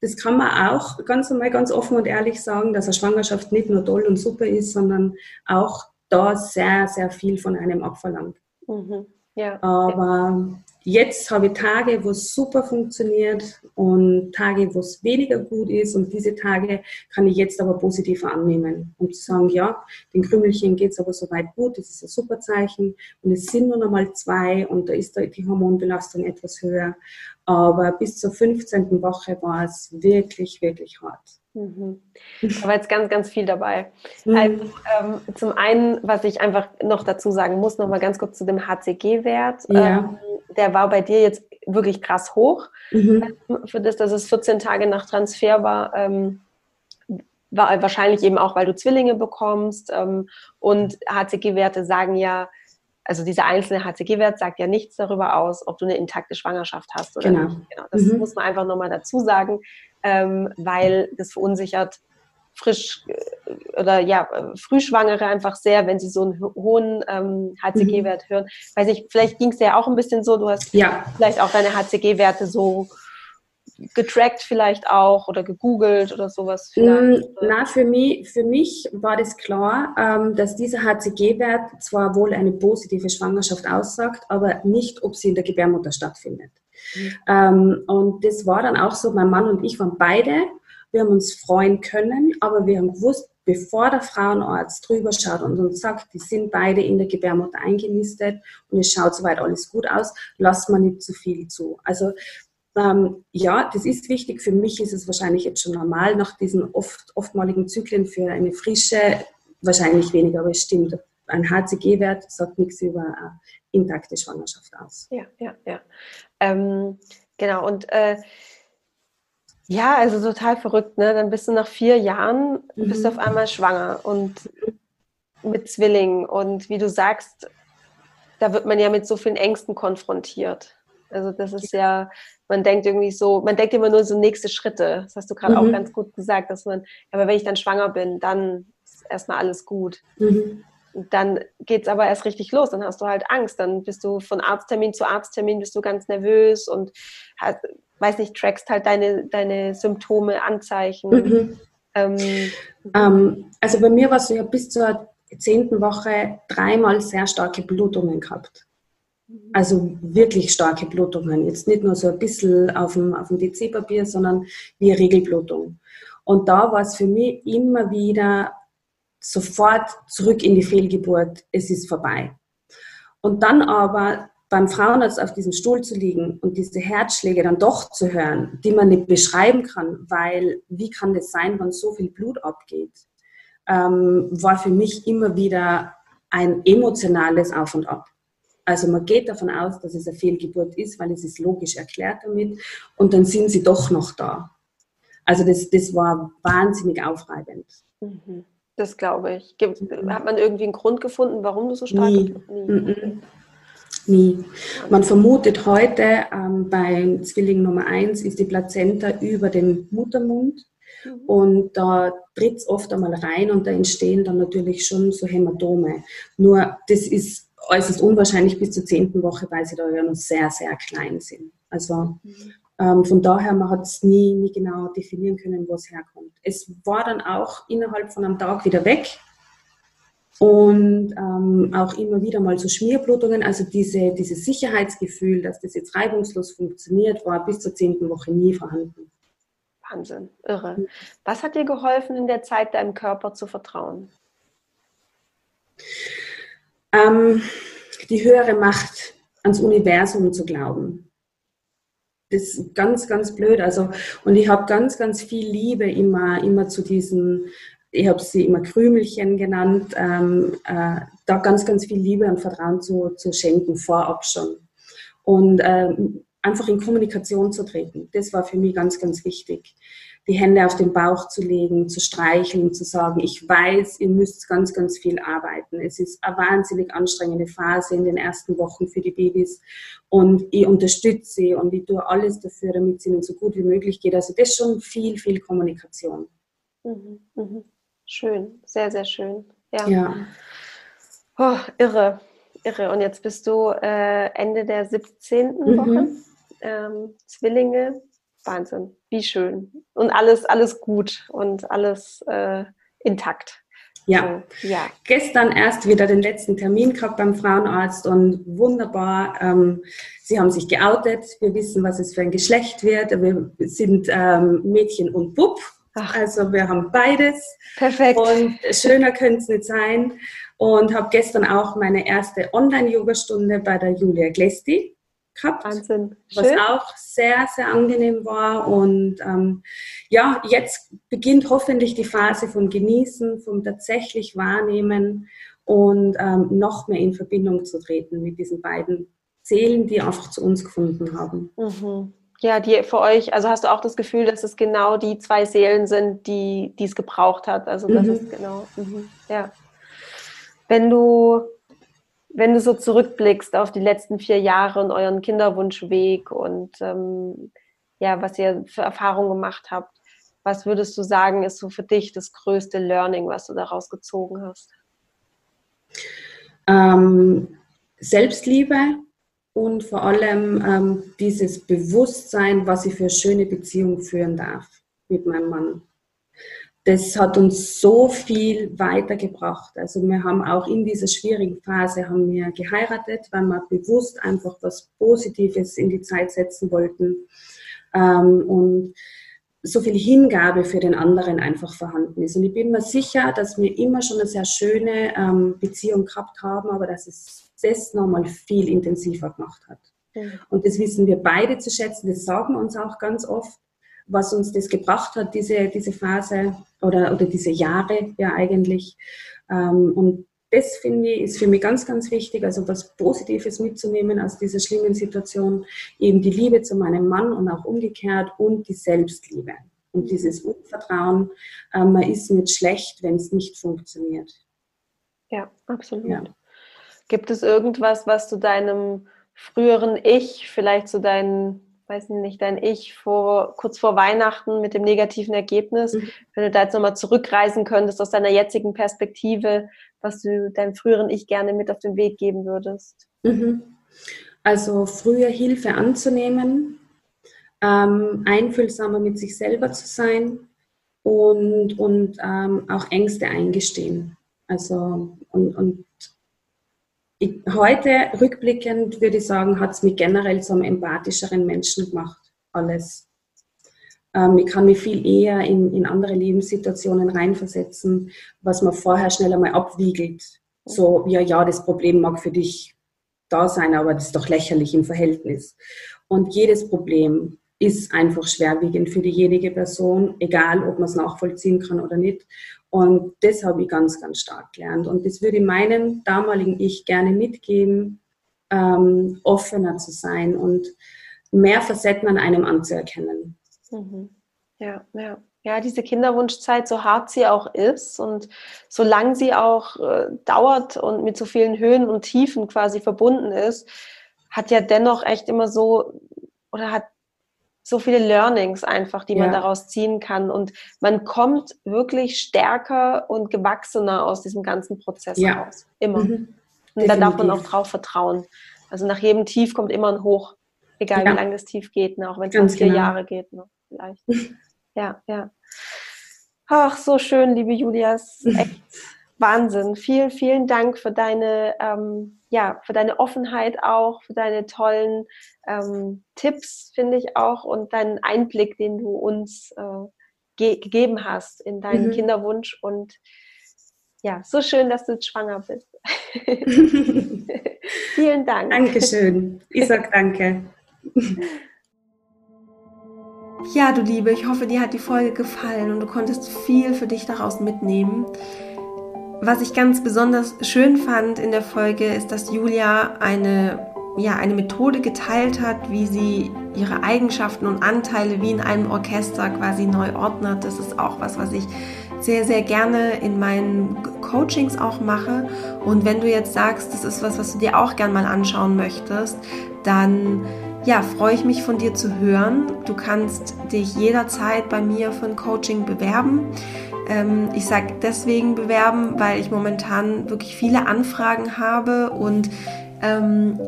Das kann man auch ganz einmal ganz offen und ehrlich sagen, dass eine Schwangerschaft nicht nur toll und super ist, sondern auch da sehr, sehr viel von einem abverlangt. Mhm. Ja. Aber Jetzt habe ich Tage, wo es super funktioniert und Tage, wo es weniger gut ist. Und diese Tage kann ich jetzt aber positiv annehmen, um zu sagen, ja, den Krümelchen geht es aber soweit gut, das ist ein super Zeichen. Und es sind nur noch mal zwei und da ist die Hormonbelastung etwas höher. Aber bis zur 15. Woche war es wirklich, wirklich hart. Mhm. Da war jetzt ganz, ganz viel dabei. Mhm. Also, ähm, zum einen, was ich einfach noch dazu sagen muss, noch mal ganz kurz zu dem HCG-Wert. Ja. Ähm, der war bei dir jetzt wirklich krass hoch. Mhm. Für das, dass es 14 Tage nach Transfer war, ähm, war wahrscheinlich eben auch, weil du Zwillinge bekommst. Ähm, und HCG-Werte sagen ja, also dieser einzelne HCG-Wert sagt ja nichts darüber aus, ob du eine intakte Schwangerschaft hast oder genau. nicht. Genau. Das mhm. muss man einfach nochmal dazu sagen, ähm, weil das verunsichert frisch äh, oder ja, Frühschwangere einfach sehr, wenn sie so einen hohen ähm, HCG-Wert mhm. hören. Weiß ich, vielleicht ging es ja auch ein bisschen so, du hast ja. vielleicht auch deine HCG-Werte so getrackt vielleicht auch oder gegoogelt oder sowas vielleicht? Mm, na, für mich, für mich war das klar, ähm, dass dieser HCG-Wert zwar wohl eine positive Schwangerschaft aussagt, aber nicht, ob sie in der Gebärmutter stattfindet. Mhm. Ähm, und das war dann auch so, mein Mann und ich waren beide wir haben uns freuen können, aber wir haben gewusst, bevor der Frauenarzt drüber schaut und uns sagt, die sind beide in der Gebärmutter eingenistet und es schaut soweit alles gut aus, lasst man nicht zu viel zu. Also ähm, ja, das ist wichtig. Für mich ist es wahrscheinlich jetzt schon normal nach diesen oft, oftmaligen Zyklen für eine frische, wahrscheinlich weniger, aber es stimmt. Ein HCG-Wert sagt nichts über eine intakte Schwangerschaft aus. Ja, ja, ja. Ähm, genau, und äh, ja, also total verrückt, ne? Dann bist du nach vier Jahren, mhm. bist du auf einmal schwanger und mit Zwillingen. Und wie du sagst, da wird man ja mit so vielen Ängsten konfrontiert. Also das ist ja, man denkt irgendwie so, man denkt immer nur so nächste Schritte. Das hast du gerade mhm. auch ganz gut gesagt, dass man, aber wenn ich dann schwanger bin, dann ist erstmal alles gut. Mhm. Dann geht es aber erst richtig los, dann hast du halt Angst, dann bist du von Arzttermin zu Arzttermin, bist du ganz nervös und hast, weiß nicht, trackst halt deine, deine Symptome, Anzeichen. Mhm. Ähm, ähm, also bei mir war es so, ich habe bis zur zehnten Woche dreimal sehr starke Blutungen gehabt. Also wirklich starke Blutungen. Jetzt nicht nur so ein bisschen auf dem, auf dem DC-Papier, sondern wie eine Regelblutung. Und da war es für mich immer wieder sofort zurück in die Fehlgeburt. Es ist vorbei. Und dann aber beim Frauenarzt auf diesem Stuhl zu liegen und diese Herzschläge dann doch zu hören, die man nicht beschreiben kann, weil wie kann das sein, wenn so viel Blut abgeht, ähm, war für mich immer wieder ein emotionales Auf und Ab. Also man geht davon aus, dass es eine Fehlgeburt ist, weil es ist logisch erklärt damit und dann sind sie doch noch da. Also das, das war wahnsinnig aufreibend. Mhm. Das glaube ich. Gibt, hat man irgendwie einen Grund gefunden, warum du so stark Nie. Nie. Nie. Man vermutet heute, ähm, beim Zwilling Nummer 1 ist die Plazenta über dem Muttermund mhm. und da tritt es oft einmal rein und da entstehen dann natürlich schon so Hämatome. Nur das ist äußerst unwahrscheinlich bis zur zehnten Woche, weil sie da ja noch sehr, sehr klein sind. Also ähm, von daher, man hat es nie, nie genau definieren können, wo es herkommt. Es war dann auch innerhalb von einem Tag wieder weg und ähm, auch immer wieder mal so Schmierblutungen. Also diese, dieses Sicherheitsgefühl, dass das jetzt reibungslos funktioniert, war bis zur zehnten Woche nie vorhanden. Wahnsinn, irre. Was hat dir geholfen, in der Zeit deinem Körper zu vertrauen? Ähm, die höhere Macht ans Universum zu glauben. Das ist ganz, ganz blöd. Also, und ich habe ganz, ganz viel Liebe immer, immer zu diesen, ich habe sie immer Krümelchen genannt, ähm, äh, da ganz, ganz viel Liebe und Vertrauen zu, zu schenken, vorab schon. Und ähm, einfach in Kommunikation zu treten, das war für mich ganz, ganz wichtig die Hände auf den Bauch zu legen, zu streicheln, zu sagen, ich weiß, ihr müsst ganz, ganz viel arbeiten. Es ist eine wahnsinnig anstrengende Phase in den ersten Wochen für die Babys und ich unterstütze sie und ich tue alles dafür, damit es ihnen so gut wie möglich geht. Also das ist schon viel, viel Kommunikation. Mhm, mh. Schön, sehr, sehr schön. Ja. ja. Oh, irre, irre. Und jetzt bist du äh, Ende der 17. Mhm. Woche. Ähm, Zwillinge, Wahnsinn, wie schön. Und alles, alles gut und alles äh, intakt. Ja. So, ja. Gestern erst wieder den letzten Termin gehabt beim Frauenarzt und wunderbar. Ähm, sie haben sich geoutet. Wir wissen, was es für ein Geschlecht wird. Wir sind ähm, Mädchen und Bub. Ach. Also wir haben beides. Perfekt. Und schöner könnte es nicht sein. Und habe gestern auch meine erste Online-Yoga-Stunde bei der Julia Glesti gehabt. Wahnsinn. Schön. Was auch sehr, sehr angenehm war. Und ähm, ja, jetzt beginnt hoffentlich die Phase vom Genießen, vom tatsächlich Wahrnehmen und ähm, noch mehr in Verbindung zu treten mit diesen beiden Seelen, die einfach zu uns gefunden haben. Mhm. Ja, die für euch, also hast du auch das Gefühl, dass es genau die zwei Seelen sind, die es gebraucht hat. Also das mhm. ist genau, mhm. ja. Wenn du wenn du so zurückblickst auf die letzten vier Jahre und euren Kinderwunschweg und ähm, ja, was ihr für Erfahrungen gemacht habt, was würdest du sagen, ist so für dich das größte Learning, was du daraus gezogen hast? Ähm, Selbstliebe und vor allem ähm, dieses Bewusstsein, was ich für eine schöne Beziehung führen darf mit meinem Mann das hat uns so viel weitergebracht. Also wir haben auch in dieser schwierigen Phase haben wir geheiratet, weil wir bewusst einfach was Positives in die Zeit setzen wollten ähm, und so viel Hingabe für den anderen einfach vorhanden ist. Und ich bin mir sicher, dass wir immer schon eine sehr schöne ähm, Beziehung gehabt haben, aber dass es das nochmal viel intensiver gemacht hat. Und das wissen wir beide zu schätzen, das sagen wir uns auch ganz oft was uns das gebracht hat, diese, diese Phase oder, oder diese Jahre ja eigentlich. Ähm, und das finde ich, ist für mich ganz, ganz wichtig, also was Positives mitzunehmen aus dieser schlimmen Situation, eben die Liebe zu meinem Mann und auch umgekehrt und die Selbstliebe und dieses Unvertrauen, äh, man ist nicht schlecht, wenn es nicht funktioniert. Ja, absolut. Ja. Gibt es irgendwas, was du deinem früheren Ich, vielleicht zu deinen weiß nicht, dein Ich vor, kurz vor Weihnachten mit dem negativen Ergebnis, mhm. wenn du da jetzt nochmal zurückreisen könntest aus deiner jetzigen Perspektive, was du deinem früheren Ich gerne mit auf den Weg geben würdest? Mhm. Also früher Hilfe anzunehmen, ähm, einfühlsamer mit sich selber zu sein und, und ähm, auch Ängste eingestehen. Also und, und ich, heute rückblickend würde ich sagen, hat es mich generell zu einem empathischeren Menschen gemacht, alles. Ähm, ich kann mich viel eher in, in andere Lebenssituationen reinversetzen, was man vorher schnell einmal abwiegelt. So, ja, ja, das Problem mag für dich da sein, aber das ist doch lächerlich im Verhältnis. Und jedes Problem ist einfach schwerwiegend für diejenige Person, egal ob man es nachvollziehen kann oder nicht. Und das habe ich ganz, ganz stark gelernt. Und das würde meinem damaligen Ich gerne mitgeben, ähm, offener zu sein und mehr Facetten an einem anzuerkennen. Mhm. Ja, ja. Ja, diese Kinderwunschzeit, so hart sie auch ist und solange sie auch äh, dauert und mit so vielen Höhen und Tiefen quasi verbunden ist, hat ja dennoch echt immer so oder hat so viele Learnings einfach, die man daraus ziehen kann. Und man kommt wirklich stärker und gewachsener aus diesem ganzen Prozess ja. raus. Immer. Mhm. Und da darf man auch drauf vertrauen. Also nach jedem Tief kommt immer ein Hoch, egal ja. wie lange das Tief geht, ne? auch wenn es nur vier genau. Jahre geht, ne? vielleicht. ja, ja. Ach, so schön, liebe Julia. Echt Wahnsinn. Vielen, vielen Dank für deine, ähm, ja, für deine Offenheit auch, für deine tollen ähm, Tipps, finde ich auch, und deinen Einblick, den du uns äh, ge gegeben hast in deinen mhm. Kinderwunsch. Und ja, so schön, dass du schwanger bist. Vielen Dank. Dankeschön. Ich sag danke. Ja, du Liebe, ich hoffe, dir hat die Folge gefallen und du konntest viel für dich daraus mitnehmen. Was ich ganz besonders schön fand in der Folge ist, dass Julia eine, ja, eine Methode geteilt hat, wie sie ihre Eigenschaften und Anteile wie in einem Orchester quasi neu ordnet. Das ist auch was, was ich sehr, sehr gerne in meinen Coachings auch mache. Und wenn du jetzt sagst, das ist was, was du dir auch gern mal anschauen möchtest, dann ja, freue ich mich von dir zu hören. Du kannst dich jederzeit bei mir für ein Coaching bewerben. Ähm, ich sage deswegen bewerben, weil ich momentan wirklich viele Anfragen habe und ähm,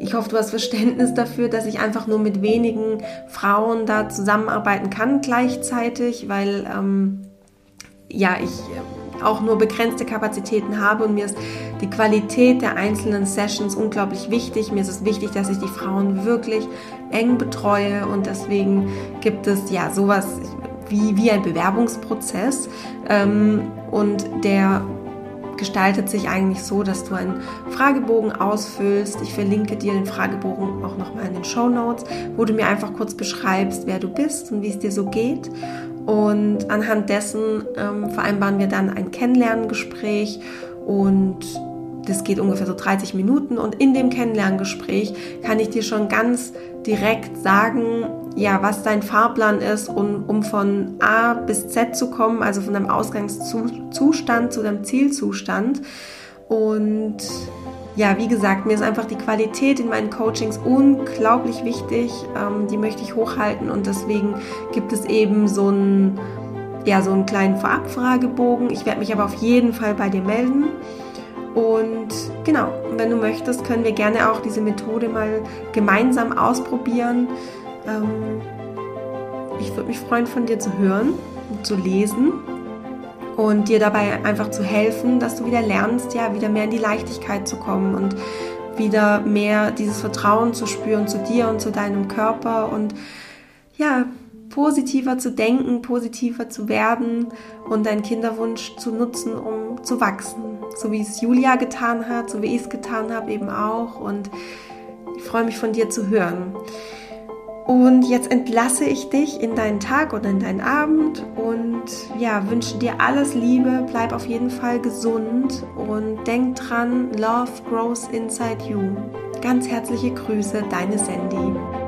ich hoffe, du hast Verständnis dafür, dass ich einfach nur mit wenigen Frauen da zusammenarbeiten kann gleichzeitig, weil ähm, ja, ich äh, auch nur begrenzte Kapazitäten habe und mir ist die Qualität der einzelnen Sessions unglaublich wichtig. Mir ist es wichtig, dass ich die Frauen wirklich eng betreue und deswegen gibt es ja sowas, wie, wie ein Bewerbungsprozess ähm, und der gestaltet sich eigentlich so, dass du einen Fragebogen ausfüllst. Ich verlinke dir den Fragebogen auch nochmal in den Show Notes, wo du mir einfach kurz beschreibst, wer du bist und wie es dir so geht. Und anhand dessen ähm, vereinbaren wir dann ein Kennenlerngespräch und das geht ungefähr so 30 Minuten. Und in dem Kennenlerngespräch kann ich dir schon ganz direkt sagen, ja, was dein Fahrplan ist, um, um von A bis Z zu kommen, also von deinem Ausgangszustand zu deinem Zielzustand. Und ja, wie gesagt, mir ist einfach die Qualität in meinen Coachings unglaublich wichtig. Ähm, die möchte ich hochhalten und deswegen gibt es eben so einen, ja, so einen kleinen Vorabfragebogen. Ich werde mich aber auf jeden Fall bei dir melden. Und genau, wenn du möchtest, können wir gerne auch diese Methode mal gemeinsam ausprobieren. Ähm, ich würde mich freuen, von dir zu hören und zu lesen und dir dabei einfach zu helfen, dass du wieder lernst, ja, wieder mehr in die Leichtigkeit zu kommen und wieder mehr dieses Vertrauen zu spüren zu dir und zu deinem Körper und ja, positiver zu denken, positiver zu werden und deinen Kinderwunsch zu nutzen, um zu wachsen. So wie es Julia getan hat, so wie ich es getan habe eben auch. Und ich freue mich von dir zu hören. Und jetzt entlasse ich dich in deinen Tag oder in deinen Abend und ja, wünsche dir alles Liebe, bleib auf jeden Fall gesund und denk dran, Love grows inside you. Ganz herzliche Grüße, deine Sandy.